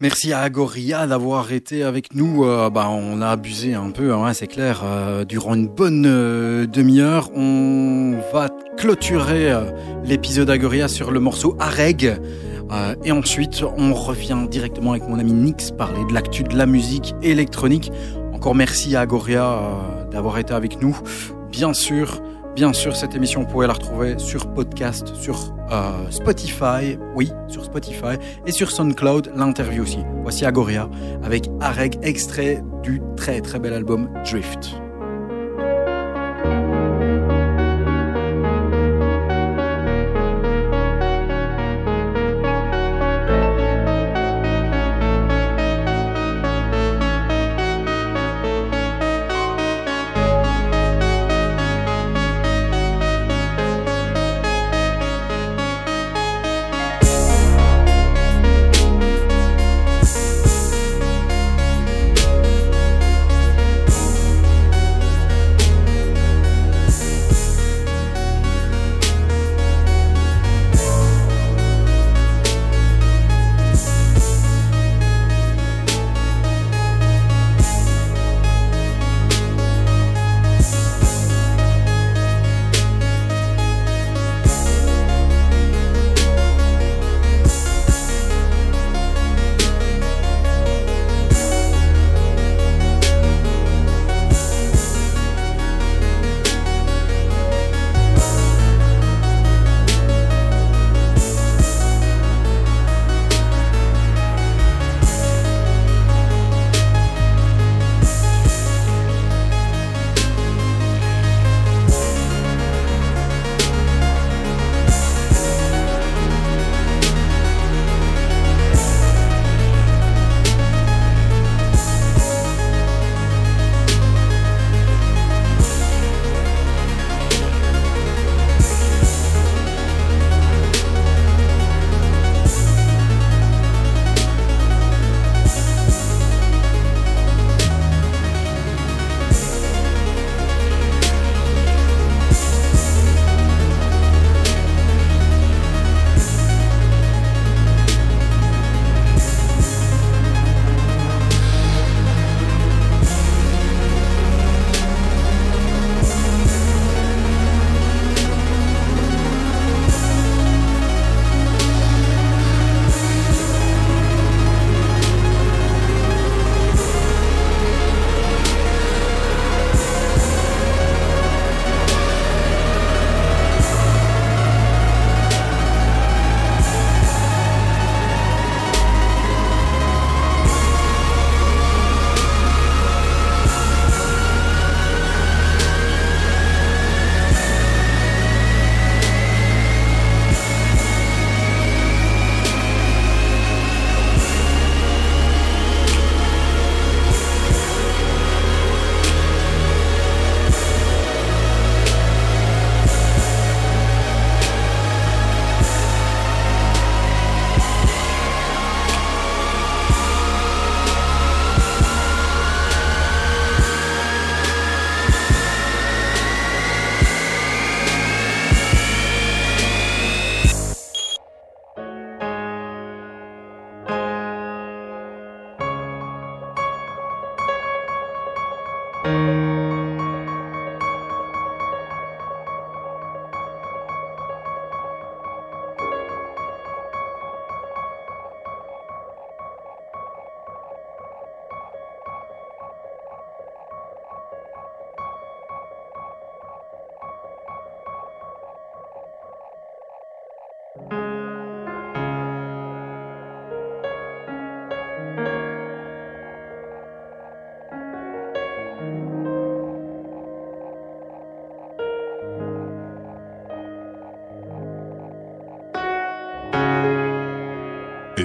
S4: Merci à Agoria d'avoir été avec nous. Euh, bah, on a abusé un peu, hein, c'est clair. Euh, durant une bonne euh, demi-heure, on va clôturer euh, l'épisode Agoria sur le morceau Areg. Et ensuite, on revient directement avec mon ami Nix parler de l'actu de la musique électronique. Encore merci à Agoria d'avoir été avec nous. Bien sûr, bien sûr, cette émission, vous pouvez la retrouver sur podcast, sur euh, Spotify, oui, sur Spotify, et sur SoundCloud, l'interview aussi. Voici Agoria avec Areg, extrait du très très bel album Drift.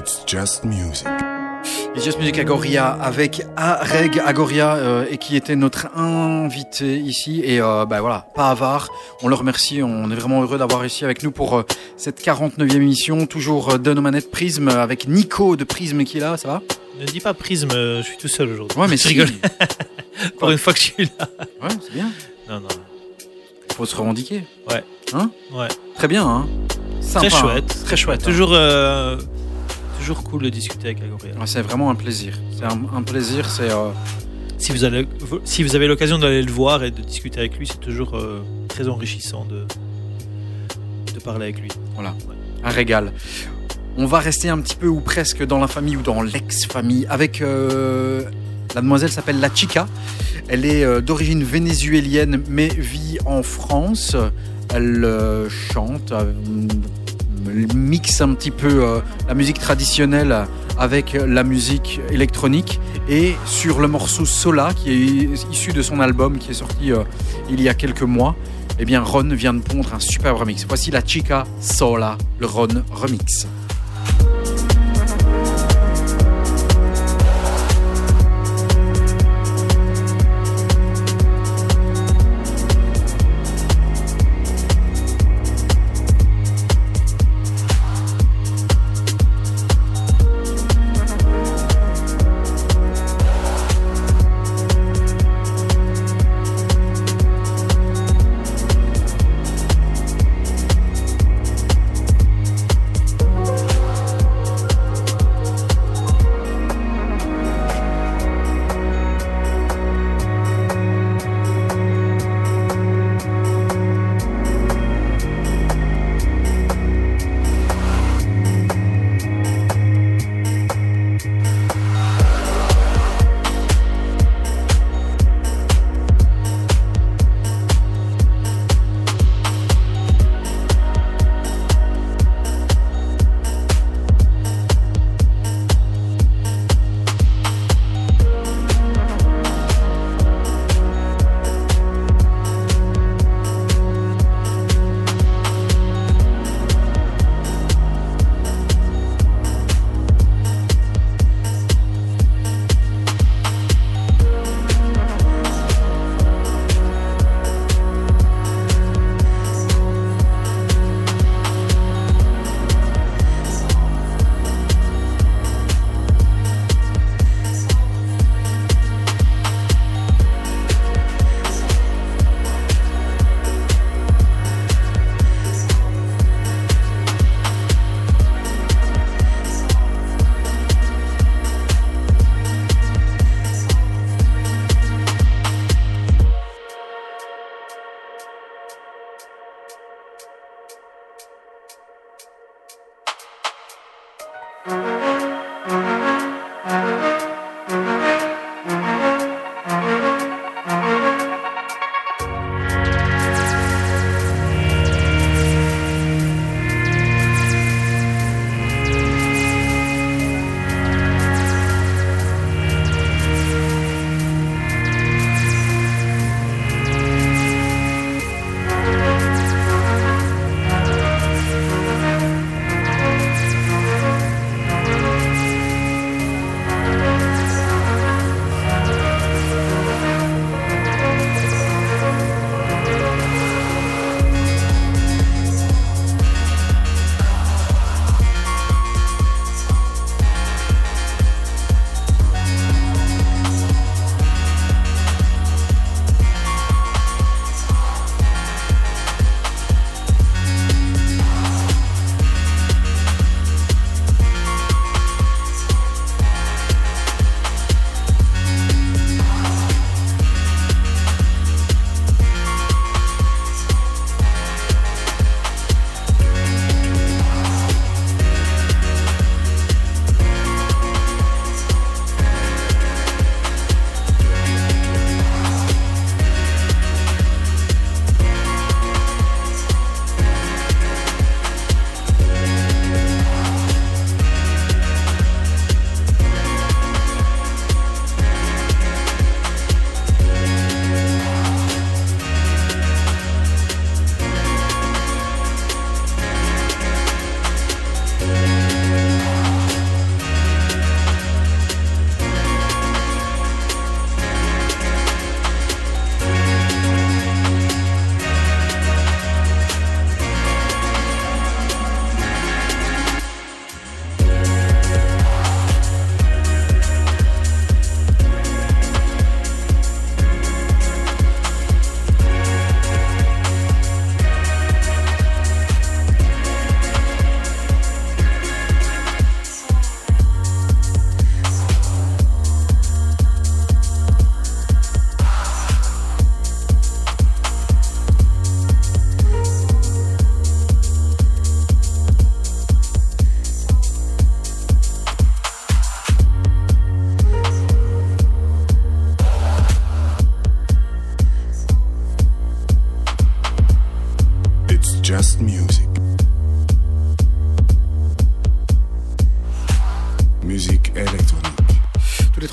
S6: It's just music.
S4: It's Just Music Agoria avec Areg Agoria euh, et qui était notre invité ici et euh, bah voilà pas avare on le remercie on est vraiment heureux d'avoir ici avec nous pour euh, cette 49e émission toujours euh, de nos manettes Prism avec Nico de Prism qui est là ça va?
S5: Ne dis pas prisme, euh, je suis tout seul aujourd'hui.
S4: ouais mais
S5: je
S4: si.
S5: rigole. Pour une fois que je suis là.
S4: ouais c'est bien
S5: Non, non.
S4: faut se revendiquer
S5: Ouais.
S4: hein?
S5: Ouais.
S4: très bien hein Sympa,
S5: Très
S4: hein.
S5: chouette.
S4: très chouette hein.
S5: Toujours, euh, toujours cool de discuter avec Agoria.
S4: Ouais, c'est vraiment un plaisir c'est un, un plaisir c'est euh,
S5: Si vous, allez, si vous avez l'occasion d'aller le voir et de discuter avec lui, c'est toujours euh, très enrichissant de, de parler avec lui.
S4: Voilà. un régal. On va rester un petit peu ou presque dans la famille ou dans l'ex-famille avec euh, la demoiselle s'appelle La Chica. Elle est euh, d'origine vénézuélienne mais vit en France. Elle euh, chante, euh, mixe un petit peu euh, la musique traditionnelle avec la musique électronique. Et sur le morceau Sola qui est issu de son album qui est sorti euh, il y a quelques mois eh bien Ron vient de pondre un superbe remix. Voici la Chica Sola le Ron remix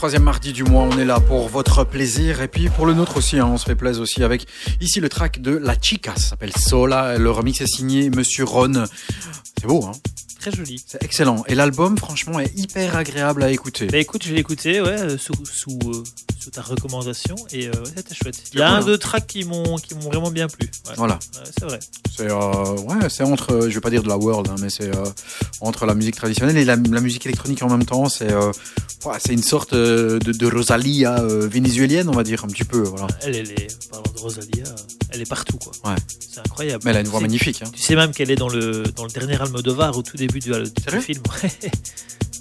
S4: Troisièmes mardis du mois, on est là pour votre plaisir et puis pour le nôtre aussi. hein, on se fait plaisir aussi avec ici le track de La Chica, ça s'appelle Sola. Le remix est signé Monsieur Ron. C'est beau, hein?
S5: Très joli.
S4: C'est excellent. Et l'album, franchement, est hyper agréable à écouter.
S5: Bah écoute, je l'ai écouté, ouais, euh, sous, sous, euh, sous ta recommandation, et euh, ouais, c'était chouette. Il y a un,
S4: hein.
S5: deux tracks qui m'ont qui m'ont vraiment bien plu. Ouais.
S4: Voilà.
S5: C'est vrai.
S4: C'est euh, ouais, c'est entre, je vais pas dire de la world, hein, mais c'est entre la musique traditionnelle et la, la musique électronique en même temps. C'est c'est une sorte euh, de, de Rosalia euh, vénézuélienne, on va dire un petit peu. Voilà.
S5: Elle, elle est, parlant de Rosalia, elle est partout, quoi.
S4: Ouais.
S5: C'est incroyable.
S4: Mais elle a une voix
S5: Tu sais-
S4: magnifique. Hein.
S5: Tu sais même qu'elle est dans le, dans le dernier Almodovar au tout début du, du film.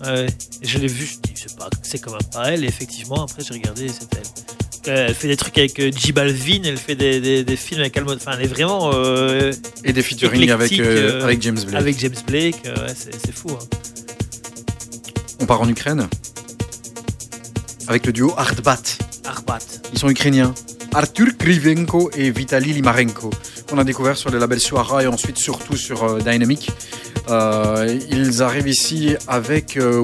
S5: Ouais. Je l'ai vu, je dis, c'est pas, c'est quand même pas elle. Et effectivement, après, j'ai regardé, c'était elle. Euh, Elle fait des trucs avec J Balvin, elle fait des, des, des films avec Almodovar. Enfin, elle est vraiment. euh,
S4: Et des featuring avec euh, avec James Blake.
S5: Avec James Blake, euh, ouais, c'est, c'est fou. hein.
S4: On part en Ukraine? Avec le duo Artbat.
S5: Arbat.
S4: Ils sont ukrainiens. Artur Krivenko et Vitaly Limarenko, qu'on a découvert sur les labels Suara et ensuite surtout sur euh, Dynamic. Euh, ils arrivent ici avec euh,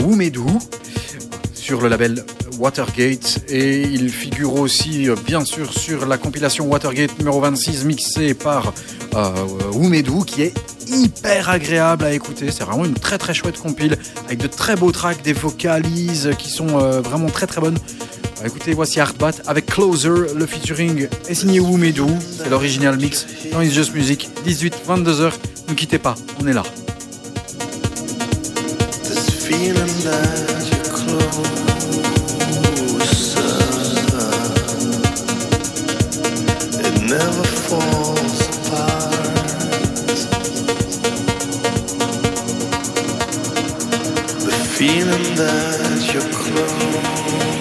S4: sur le label Watergate et ils figurent aussi euh, bien sûr sur la compilation Watergate numéro 26 mixée par euh, qui est hyper agréable à écouter. C'est vraiment une très très chouette compile avec de très beaux tracks, des vocalises qui sont euh, vraiment très très bonnes. Bah, écoutez, voici Artbat avec Closer. Le featuring est signé Wumedu. C'est l'original mix dans It's Just Music. 18-22h. Ne quittez pas, on est là.
S7: Feeling that you're closer.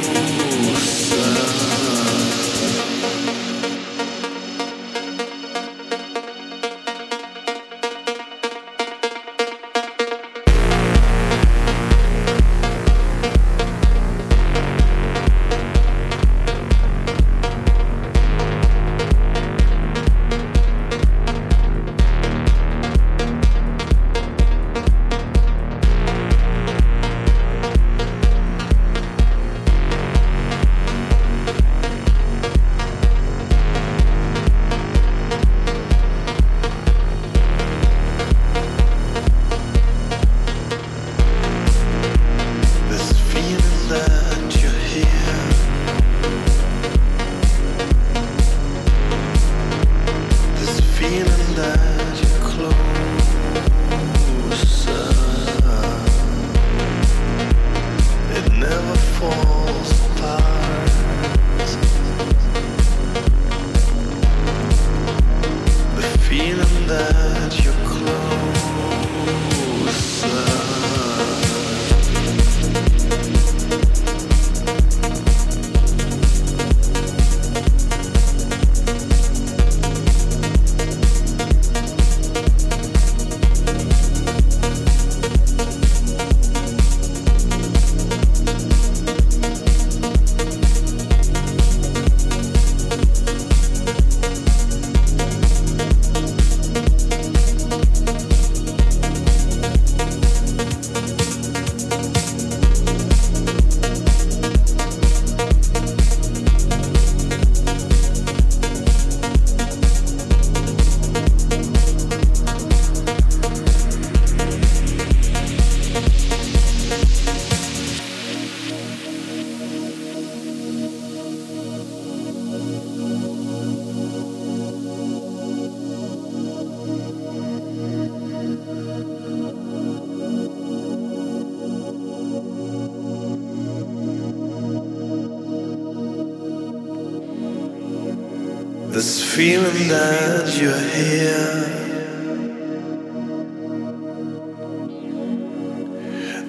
S7: Feeling that you're here.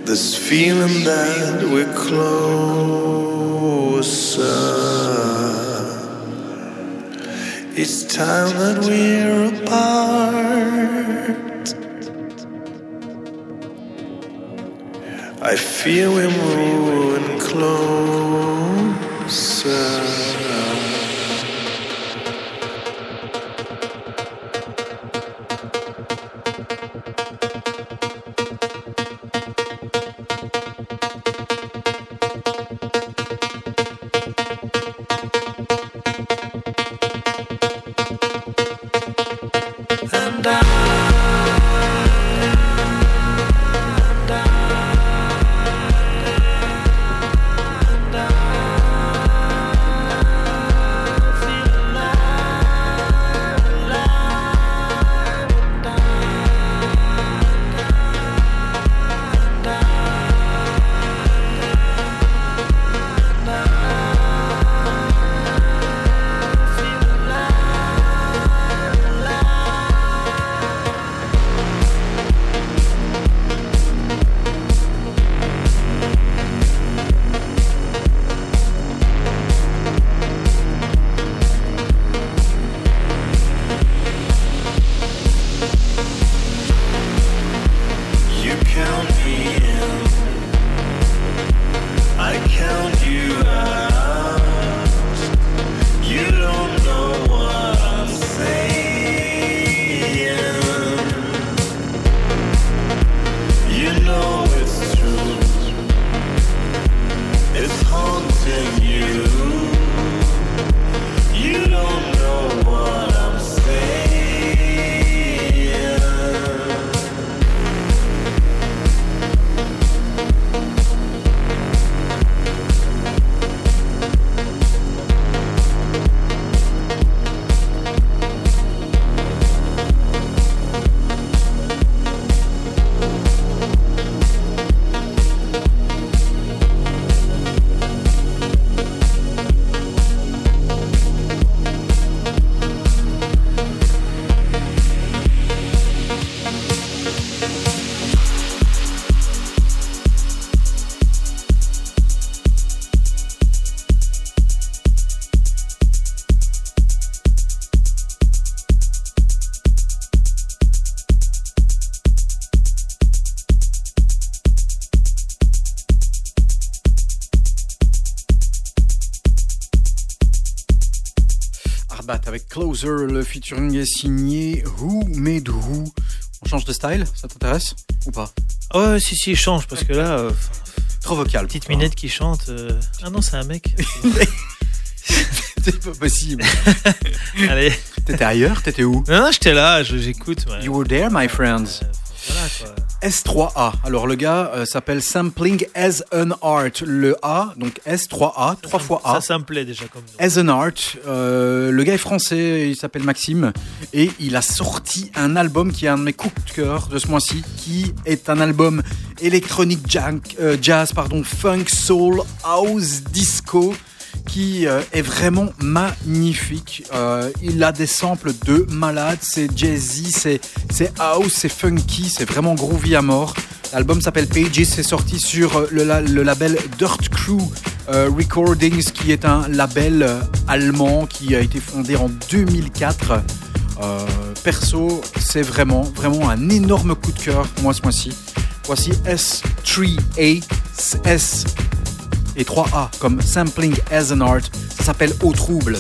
S7: This feeling that we're closer. It's time that we're apart. I feel we're moving closer.
S4: Le featuring est signé Who Made Who. On change de style Ça t'intéresse ou pas?
S5: Oh, si, si, change, parce que là, euh,
S4: Trop vocal.
S5: petite minette qui chante. euh, Ah non, c'est un mec.
S4: C'est pas possible.
S5: Allez.
S4: T'étais ailleurs? T'étais où?
S5: Non, non, j'étais là, j'écoute. ouais.
S4: You were there, my friends.
S5: Euh, Voilà, quoi.
S4: S3A. Alors le gars euh, s'appelle Sampling as an Art. Le A, donc S3A, 3 fois A.
S5: Ça, déjà comme nom.
S4: As an Art. Euh, le gars est français, il s'appelle Maxime. Et il a sorti un album qui est un de mes coups de cœur de ce mois-ci, qui est un album électronique jazz, euh, jazz pardon, funk, soul, house, disco qui euh, est vraiment magnifique. Euh, il a des samples de malade, c'est jazzy, c'est house, c'est funky, c'est vraiment groovy à mort. L'album s'appelle Pages, c'est sorti sur euh, le, la- le label Dirt Crew Recordings, qui est un label allemand qui a été fondé en 2004. Euh, perso, c'est vraiment, vraiment un énorme coup de cœur, moi, ce mois-ci. Voici S3A, S et 3A comme Sampling as an Art. Ça s'appelle Au Trouble.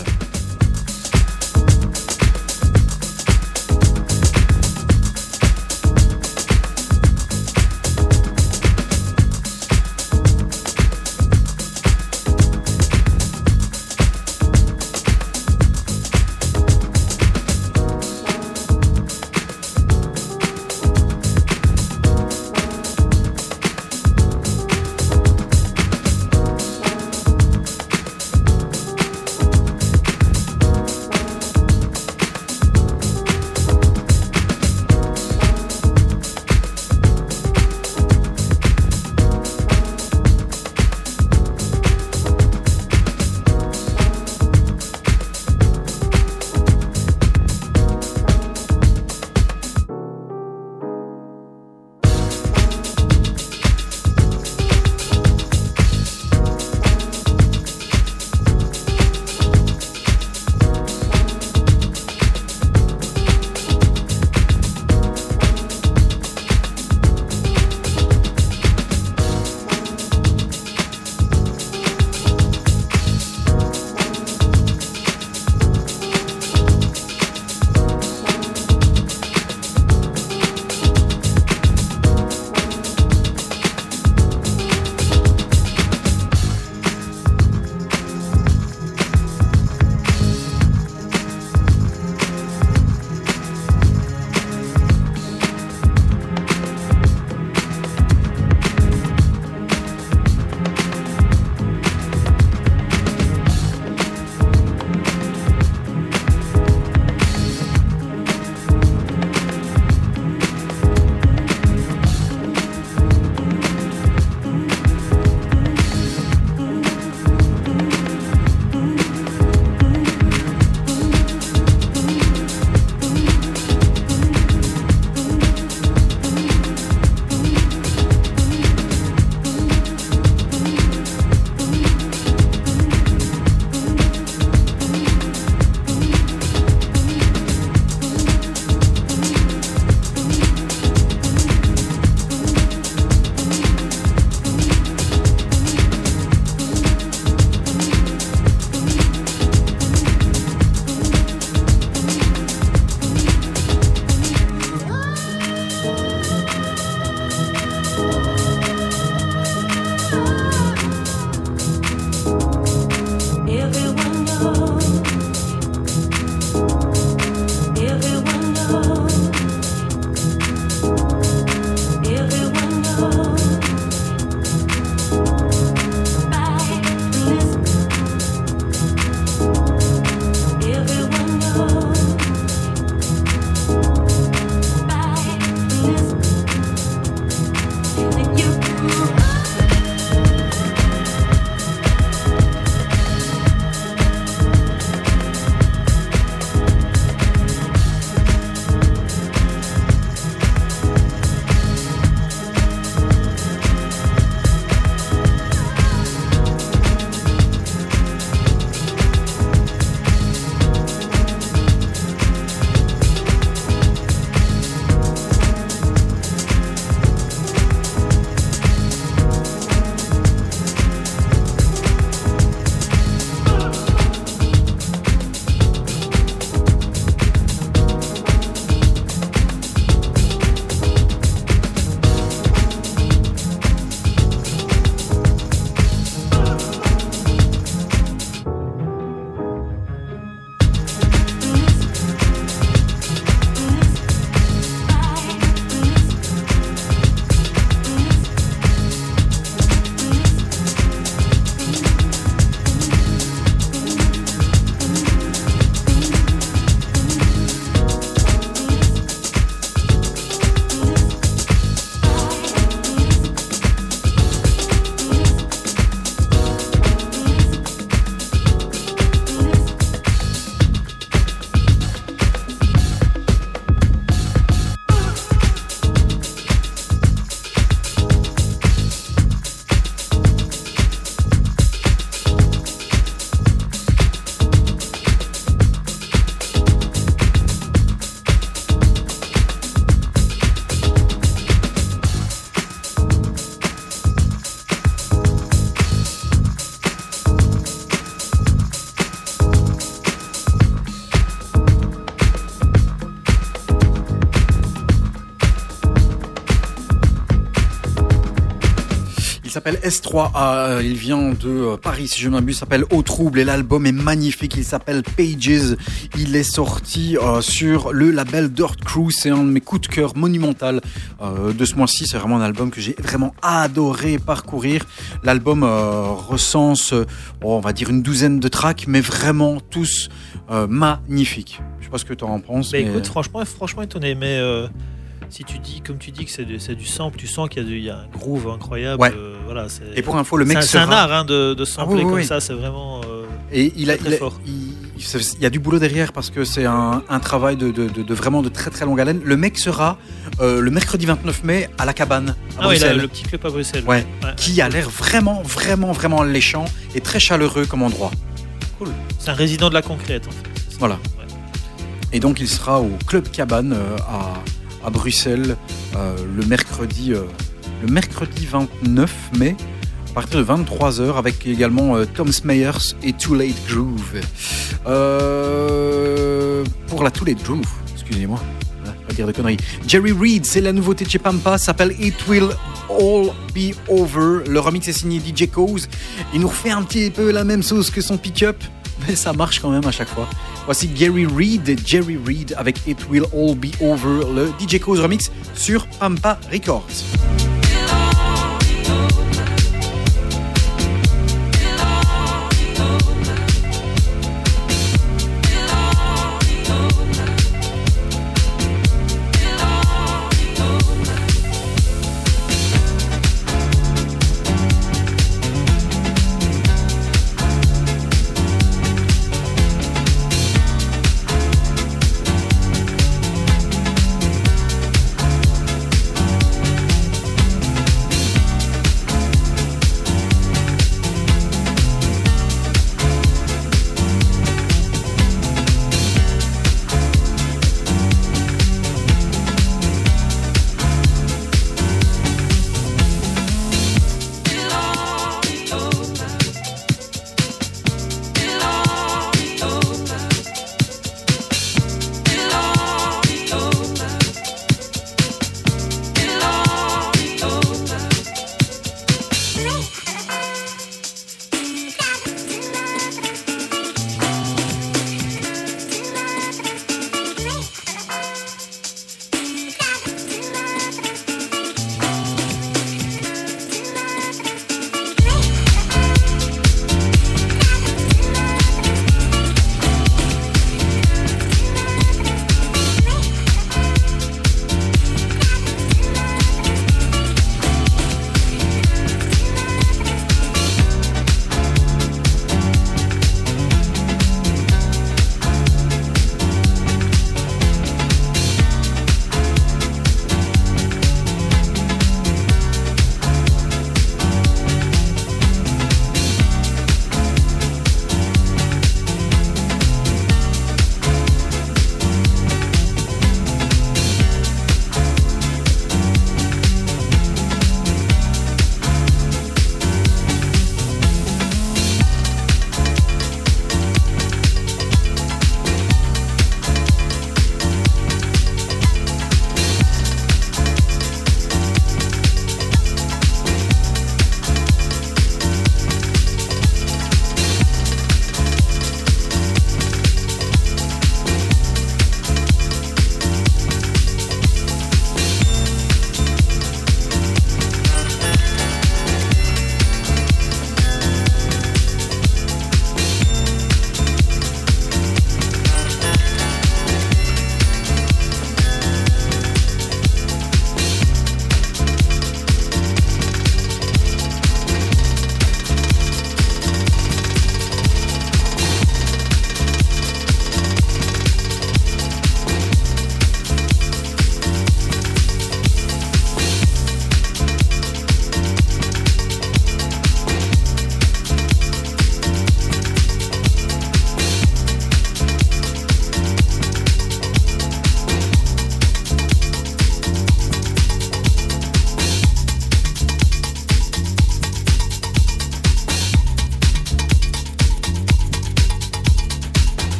S4: S'appelle S3A, euh, il vient de euh, Paris si je ne m'abuse, s'appelle Au Trouble et l'album est magnifique, il s'appelle Pages. Il est sorti euh, sur le label Dirt Crew, c'est un de mes coups de cœur monumental euh, de ce mois-ci, c'est vraiment un album que j'ai vraiment adoré parcourir. L'album euh, recense, on va dire une douzaine de tracks, mais vraiment tous magnifiques. Je sais pas ce que tu en penses. Mais-
S5: écoute, franchement, franchement étonné, mais si tu dis, comme tu dis que c'est du, sample, tu sens qu'il y, a y un groove incroyable.
S4: Ouais.
S5: euh, voilà,
S4: Et pour info, le mec
S5: c'est un- art hein, de, de sampler
S4: Ah oui, oui,
S5: comme
S4: oui.
S5: ça, c'est vraiment. euh,
S4: Et il a,
S5: très,
S4: il, a-
S5: fort.
S4: il- y a du boulot derrière parce que c'est un, un travail de, de- de- de vraiment de très très longue haleine. Le mec sera euh, le mercredi 29 mai à la cabane à
S5: Ah oui, là,
S4: Bruxelles,
S5: le petit club à Bruxelles.
S4: Ouais.
S5: Ouais.
S4: qui a l'air vraiment vraiment vraiment alléchant et très chaleureux comme endroit.
S5: Cool. C'est un résident de la concrète en fait.
S4: Voilà.
S5: Ouais.
S4: Et donc il sera au club cabane euh, à, à Bruxelles le mercredi le mercredi 29 mai à partir de 23h avec également euh, Tom Smeyers et Too Late Groove. Euh, pour la Too Late Groove, excusez-moi, hein, pas dire de conneries. Jerry Reed, c'est la nouveauté de chez Pampa, s'appelle It Will All Be Over. Le remix est signé DJ Cause. Il nous refait un petit peu la même sauce que son pick-up, mais ça marche quand même à chaque fois. Voici Gary Reed, Jerry Reed avec It Will All Be Over, le DJ Cause remix sur Pampa Records.
S7: It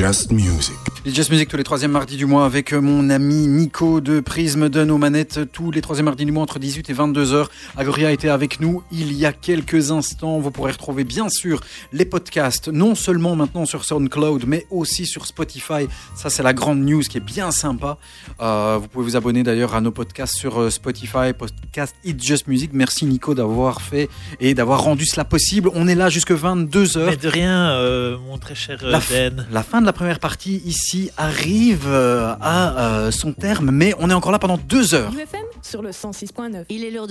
S6: just music.
S4: Les Jazz Music tous les troisièmes mardis du mois avec euh, mon ami Nico de Prisme de nos manettes tous les troisièmes mardis du mois entre 18 et 22 heures. Agoria était avec nous il y a quelques instants. Vous pourrez retrouver bien sûr les podcasts, non seulement maintenant sur SoundCloud, mais aussi sur Spotify. Ça c'est la grande news qui est bien sympa. Euh, vous pouvez vous abonner d'ailleurs à nos podcasts sur euh, Spotify, podcast It's Just Music. Merci Nico d'avoir fait et d'avoir rendu cela possible. On est là jusque 22 heures.
S5: Mais de rien, euh, mon très cher
S4: La,
S5: Ben.
S4: la fin de la première partie ici arrive euh, à euh, son terme, mais on est encore là pendant deux heures.
S10: UFM sur le 106.9.
S1: Il est l'heure de